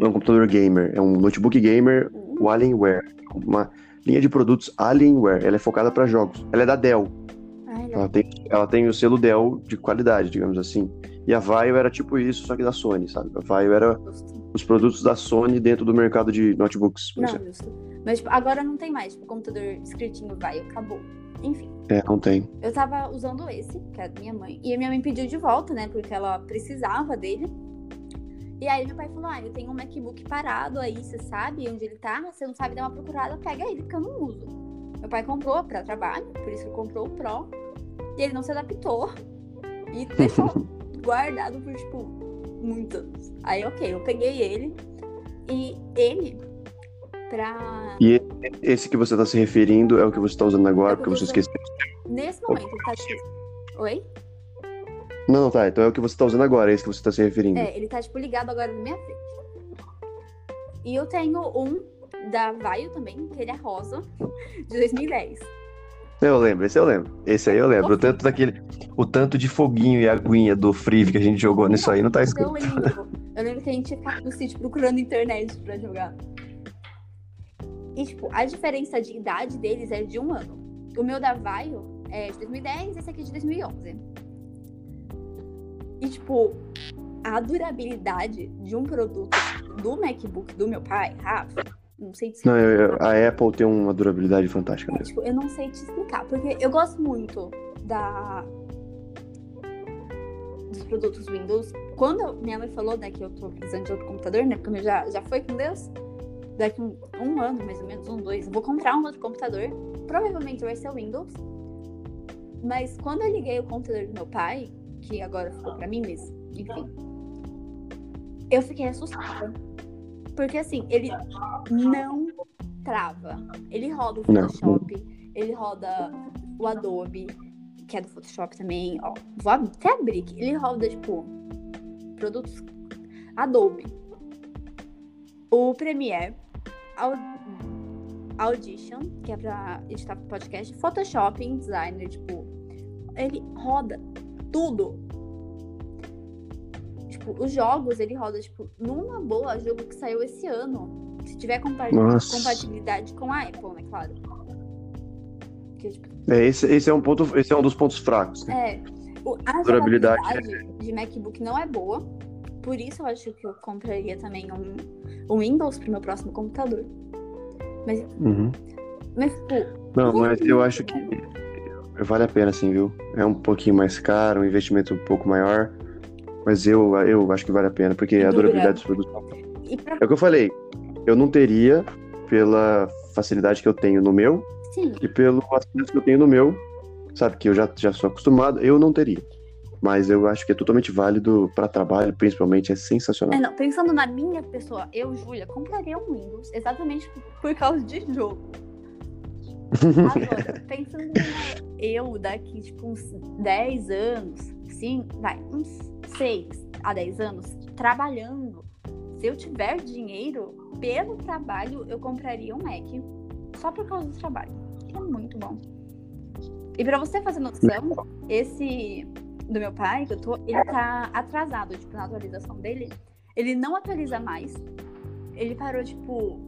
É um computador gamer, é um notebook gamer, Hum, o Alienware. Uma linha de produtos Alienware. Ela é focada para jogos. Ela é da Dell. Ai, Ela tem, ela tem o selo Dell de qualidade, digamos assim. E a Vaio era tipo isso, só que da Sony, sabe? A Vaio era os produtos da Sony dentro do mercado de notebooks, por Não, exemplo. justo. Mas tipo, agora não tem mais. Tipo, computador escritinho Vaio acabou. Enfim. É, não tem. Eu tava usando esse, que é da minha mãe, e a minha mãe pediu de volta, né? Porque ela precisava dele. E aí meu pai falou: Ah, eu tenho um MacBook parado aí, você sabe onde ele tá? Você não sabe dar uma procurada, pega ele, porque eu não uso. Meu pai comprou pra trabalho, por isso que ele comprou o Pro. E ele não se adaptou. E deixou guardado por, tipo, muitos anos. Aí, ok, eu peguei ele. E ele, pra. E esse que você tá se referindo é o que você tá usando agora, É porque eu você esqueceu. Nesse momento, ele tá tipo. Oi? Não, não, tá. Então é o que você tá usando agora, é esse que você tá se referindo. É, ele tá, tipo, ligado agora na minha frente. E eu tenho um da Vaio também, que ele é rosa, de 2010. Eu lembro, esse eu lembro. Esse aí eu lembro. O tanto daquele. O tanto de foguinho e aguinha do Frive que a gente jogou nisso aí não tá escrito. Tão lindo. Eu lembro que a gente ficava no sítio procurando internet pra jogar. E, tipo, a diferença de idade deles é de um ano. O meu da Vaio é de 2010, esse aqui é de 2011. E, tipo, a durabilidade de um produto do MacBook do meu pai, Rafa, não sei te Não, eu- eu- a Apple tem uma durabilidade fantástica É, mesmo. tipo, eu não sei te explicar, porque eu gosto muito da dos produtos Windows. Quando minha mãe falou, né, que eu tô precisando de outro computador, né, porque o meu já, já foi com Deus, daqui um, um ano, mais ou menos, um, dois, eu vou comprar um outro computador. Provavelmente vai ser o Windows. Mas quando eu liguei o computador do meu pai, que agora ficou pra mim, mas enfim, eu fiquei assustada. Porque assim, ele não trava. Ele roda o Não. Photoshop, ele roda o Adobe, que é do Photoshop também, ó. Vou até abrir aqui. Ele roda, tipo, produtos Adobe. O Premiere, Audition, que é pra editar podcast, Photoshop, InDesigner, tipo, ele roda tudo. Tipo, os jogos ele roda, tipo, numa boa, jogo que saiu esse ano. Se tiver compa- Nossa. compatibilidade com a Apple, né, claro. Que, tipo, É, esse, esse é um ponto, esse é um dos pontos fracos. né? é, o- a Durabilidade durabilidade de MacBook não é boa. Por isso eu acho que eu compraria também um, um Windows pro meu próximo computador. Mas, Uhum. mas tipo, Não, mas eu acho que vale a pena, sim, viu? É um pouquinho mais caro, um investimento um pouco maior. Mas eu, eu acho que vale a pena, porque a dura. durabilidade dos produtos. Pra É o que eu falei. Eu não teria pela facilidade que eu tenho no meu sim, e pelo acesso que eu tenho no meu, sabe? Que eu já, já sou acostumado, eu não teria. Mas eu acho que é totalmente válido para trabalho, principalmente, é sensacional. É, não, pensando na minha pessoa, eu, Júlia, compraria um Windows exatamente por causa de jogo. Agora, pensando na eu daqui, tipo, uns 10 anos, sim, vai, uns 6 a 10 anos, trabalhando. Se eu tiver dinheiro, pelo trabalho, eu compraria um Mac. Só por causa do trabalho. É muito bom. E pra você fazer noção, esse do meu pai, que eu tô, ele tá atrasado, tipo, na atualização dele. Ele não atualiza mais. Ele parou, tipo.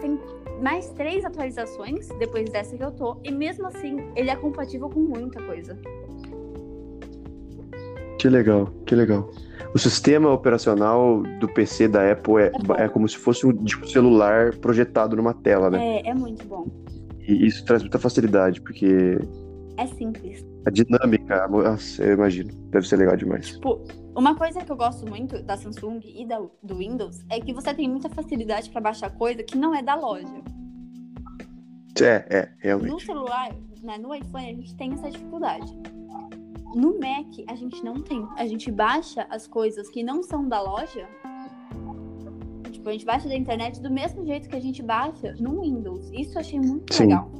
Tem mais três atualizações depois dessa que eu tô. E mesmo assim, ele é compatível com muita coisa. Que legal, que legal. O sistema operacional do PC da Apple é, é, é como se fosse um, tipo, celular projetado numa tela, né? É, é muito bom. E isso traz muita facilidade, porque. É simples. A dinâmica, nossa, eu imagino. Deve ser legal demais. Tipo, uma coisa que eu gosto muito da Samsung e da, do Windows é que você tem muita facilidade para baixar coisa que não é da loja. É, é, realmente. No celular, né, no iPhone, a gente tem essa dificuldade. No Mac, a gente não tem. A gente baixa as coisas que não são da loja. Tipo, a gente baixa da internet do mesmo jeito que a gente baixa no Windows. Isso eu achei muito Sim. legal.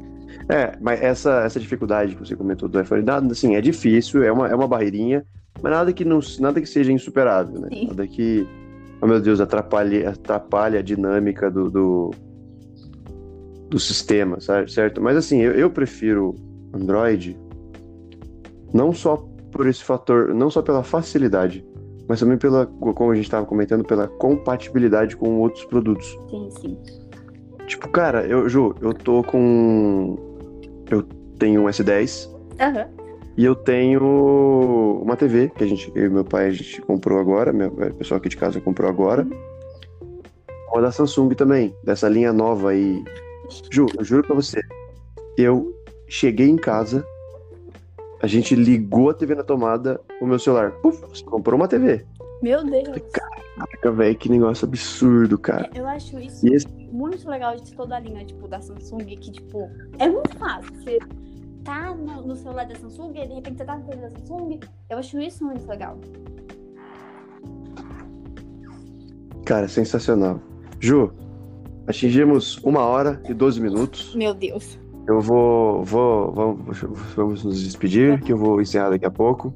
É, mas essa, essa dificuldade que você comentou do iPhone, nada, assim, é difícil, é uma, é uma barreirinha, mas nada que, não, nada que seja insuperável, né? Sim. Nada que, oh meu Deus, atrapalhe, atrapalhe a dinâmica do, do, do sistema, certo? Mas assim, eu, eu prefiro Android não só por esse fator, não só pela facilidade, mas também pela, como a gente estava comentando, pela compatibilidade com outros produtos. Sim, sim. Tipo, cara, eu, Ju, eu tô com. Eu tenho um S10 Aham. e eu tenho uma TV que a gente, eu e meu pai, a gente comprou agora, meu, o pessoal aqui de casa comprou agora. Uma da Samsung também, dessa linha nova aí. Ju, eu juro pra você, eu cheguei em casa, a gente ligou a TV na tomada, o meu celular, puf, comprou uma TV. Meu Deus. Caraca, velho, que negócio absurdo, cara. Eu acho isso esse, muito legal de toda a linha, tipo, da Samsung, que, tipo, é muito fácil. Você tá no, no celular da Samsung e de repente você tá no celular da Samsung. Eu acho isso muito legal. cara, sensacional. Ju, atingimos uma hora e 12 minutos. Meu Deus. Eu vou, vou, vamos, vamos nos despedir, que eu vou encerrar daqui a pouco.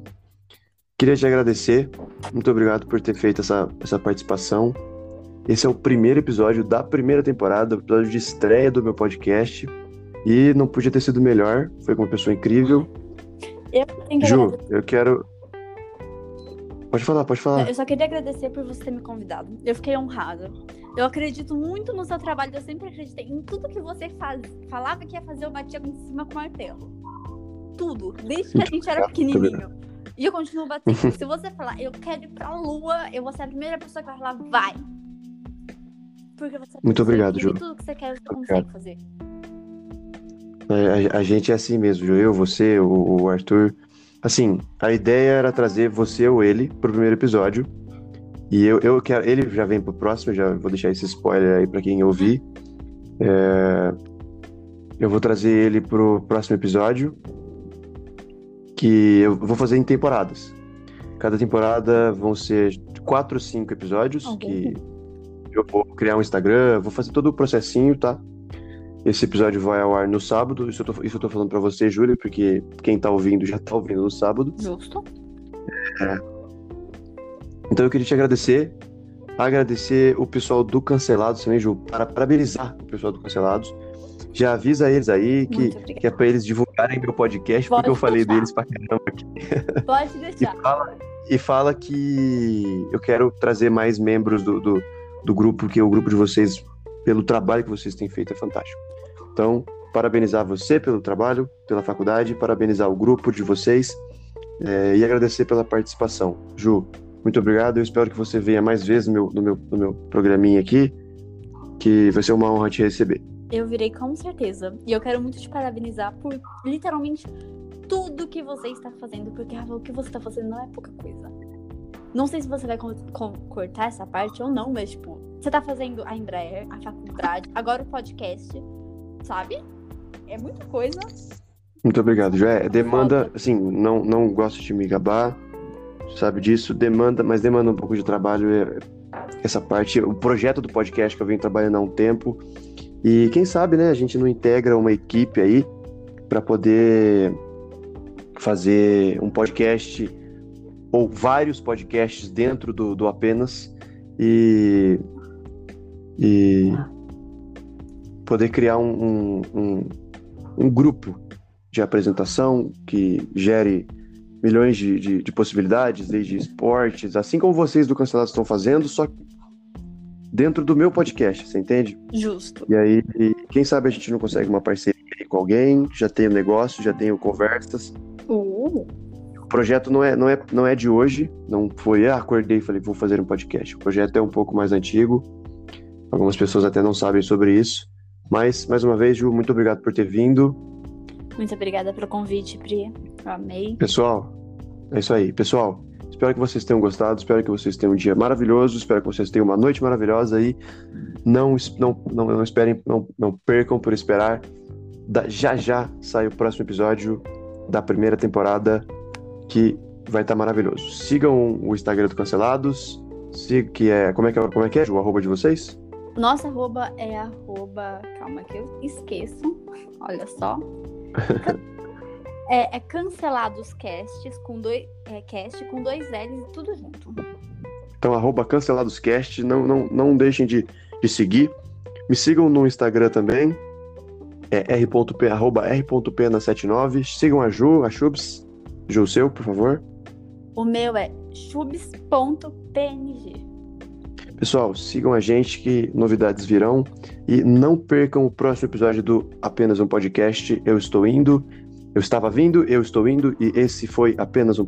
Queria te agradecer, muito obrigado por ter feito essa, essa participação. Esse é o primeiro episódio da primeira temporada, o episódio de estreia do meu podcast. E não podia ter sido melhor, foi com uma pessoa incrível. Eu Ju, eu quero. Pode falar, pode falar. Eu só queria agradecer por você ter me convidado. Eu fiquei honrada. Eu acredito muito no seu trabalho. Eu sempre acreditei em tudo que você faz, falava que ia fazer, eu batia em cima com martelo. Tudo. Desde que a gente era Muito pequenininho. E eu continuo batendo. Se você falar, eu quero ir pra lua, eu vou ser a primeira pessoa que vai falar, vai. Porque você Muito obrigado, Ju. tudo que você quer, você Obrigado. consegue fazer. A, a- gente é assim mesmo, eu, você, o, o Arthur. Assim, a ideia era trazer você ou ele pro primeiro episódio. E eu, eu quero. Ele já vem pro próximo, já vou deixar esse spoiler aí pra quem ouvir. É, eu vou trazer ele pro próximo episódio. Que eu vou fazer em temporadas. Cada temporada vão ser quatro ou cinco episódios. Ah, que eu vou criar um Instagram, vou fazer todo o processinho, tá? Esse episódio vai ao ar no sábado. Isso eu tô, isso eu tô falando pra você, Júlia, porque quem tá ouvindo já tá ouvindo no sábado. Justo. Então eu queria te agradecer. Agradecer o pessoal do Cancelados também, Ju, para parabenizar o pessoal do Cancelados. Já avisa eles aí que, que é pra eles divulgarem meu podcast, porque Pode eu falei deixar. deles pra caramba aqui. Pode E deixar. fala, e fala que eu quero trazer mais membros do, do, do grupo, que o grupo de vocês, pelo trabalho que vocês têm feito, é fantástico. Então, parabenizar você pelo trabalho, pela faculdade, parabenizar o grupo de vocês é, e agradecer pela participação. Ju, muito obrigado. Eu espero que você venha mais vezes no meu, no meu, no meu programinha aqui, que vai ser uma honra te receber. Eu virei com certeza. E eu quero muito te parabenizar por literalmente tudo que você está fazendo. Porque, Rafa, o que você está fazendo não é pouca coisa. Não sei se você vai co- co- cortar essa parte ou não, mas, tipo, você tá fazendo a Embraer, a faculdade, agora o podcast, sabe? É muita coisa. Muito obrigado, já é. Demanda, assim, não, não gosto de me gabar, sabe disso, demanda, mas demanda um pouco de trabalho é, essa parte, o projeto do podcast que eu venho trabalhando há um tempo. E quem sabe, né, a gente não integra uma equipe aí para poder fazer um podcast ou vários podcasts dentro do, do apenas e, e poder criar um, um, um, um grupo de apresentação que gere milhões de, de, de possibilidades, desde esportes, assim como vocês do Cancelados estão fazendo, só que dentro do meu podcast, você entende? Justo. E aí, quem sabe a gente não consegue uma parceria com alguém, já tenho negócio, já tenho conversas, Uh, O projeto não é, não é, não é de hoje, não foi, ah, acordei e falei, vou fazer um podcast. O projeto é um pouco mais antigo, algumas pessoas até não sabem sobre isso, mas, mais uma vez, Ju, muito obrigado por ter vindo. Muito obrigada pelo convite, Pri. Eu amei. Pessoal, é isso aí. Pessoal, espero que vocês tenham gostado, espero que vocês tenham um dia maravilhoso, espero que vocês tenham uma noite maravilhosa aí. Não, não, não, não esperem, não, não percam por esperar. Da, já já sai o próximo episódio da primeira temporada que vai estar tá maravilhoso. Sigam o Instagram do Cancelados, siga, que é, como é que é, como é que é, o arroba de vocês? Nossa arroba é arroba, calma que eu esqueço, olha só. é, é cancelados casts com dois, é, cast com dois L's e tudo junto. Então, arroba canceladoscast, não, não, não deixem de, de seguir. Me sigam no Instagram também, é r.p, arroba r.p na 79. Sigam a Ju, a Chubs. Ju, o seu, por favor. O meu é chubs.png. Pessoal, sigam a gente que novidades virão e não percam o próximo episódio do Apenas um Podcast. Eu estou indo, eu estava vindo, eu estou indo e esse foi apenas um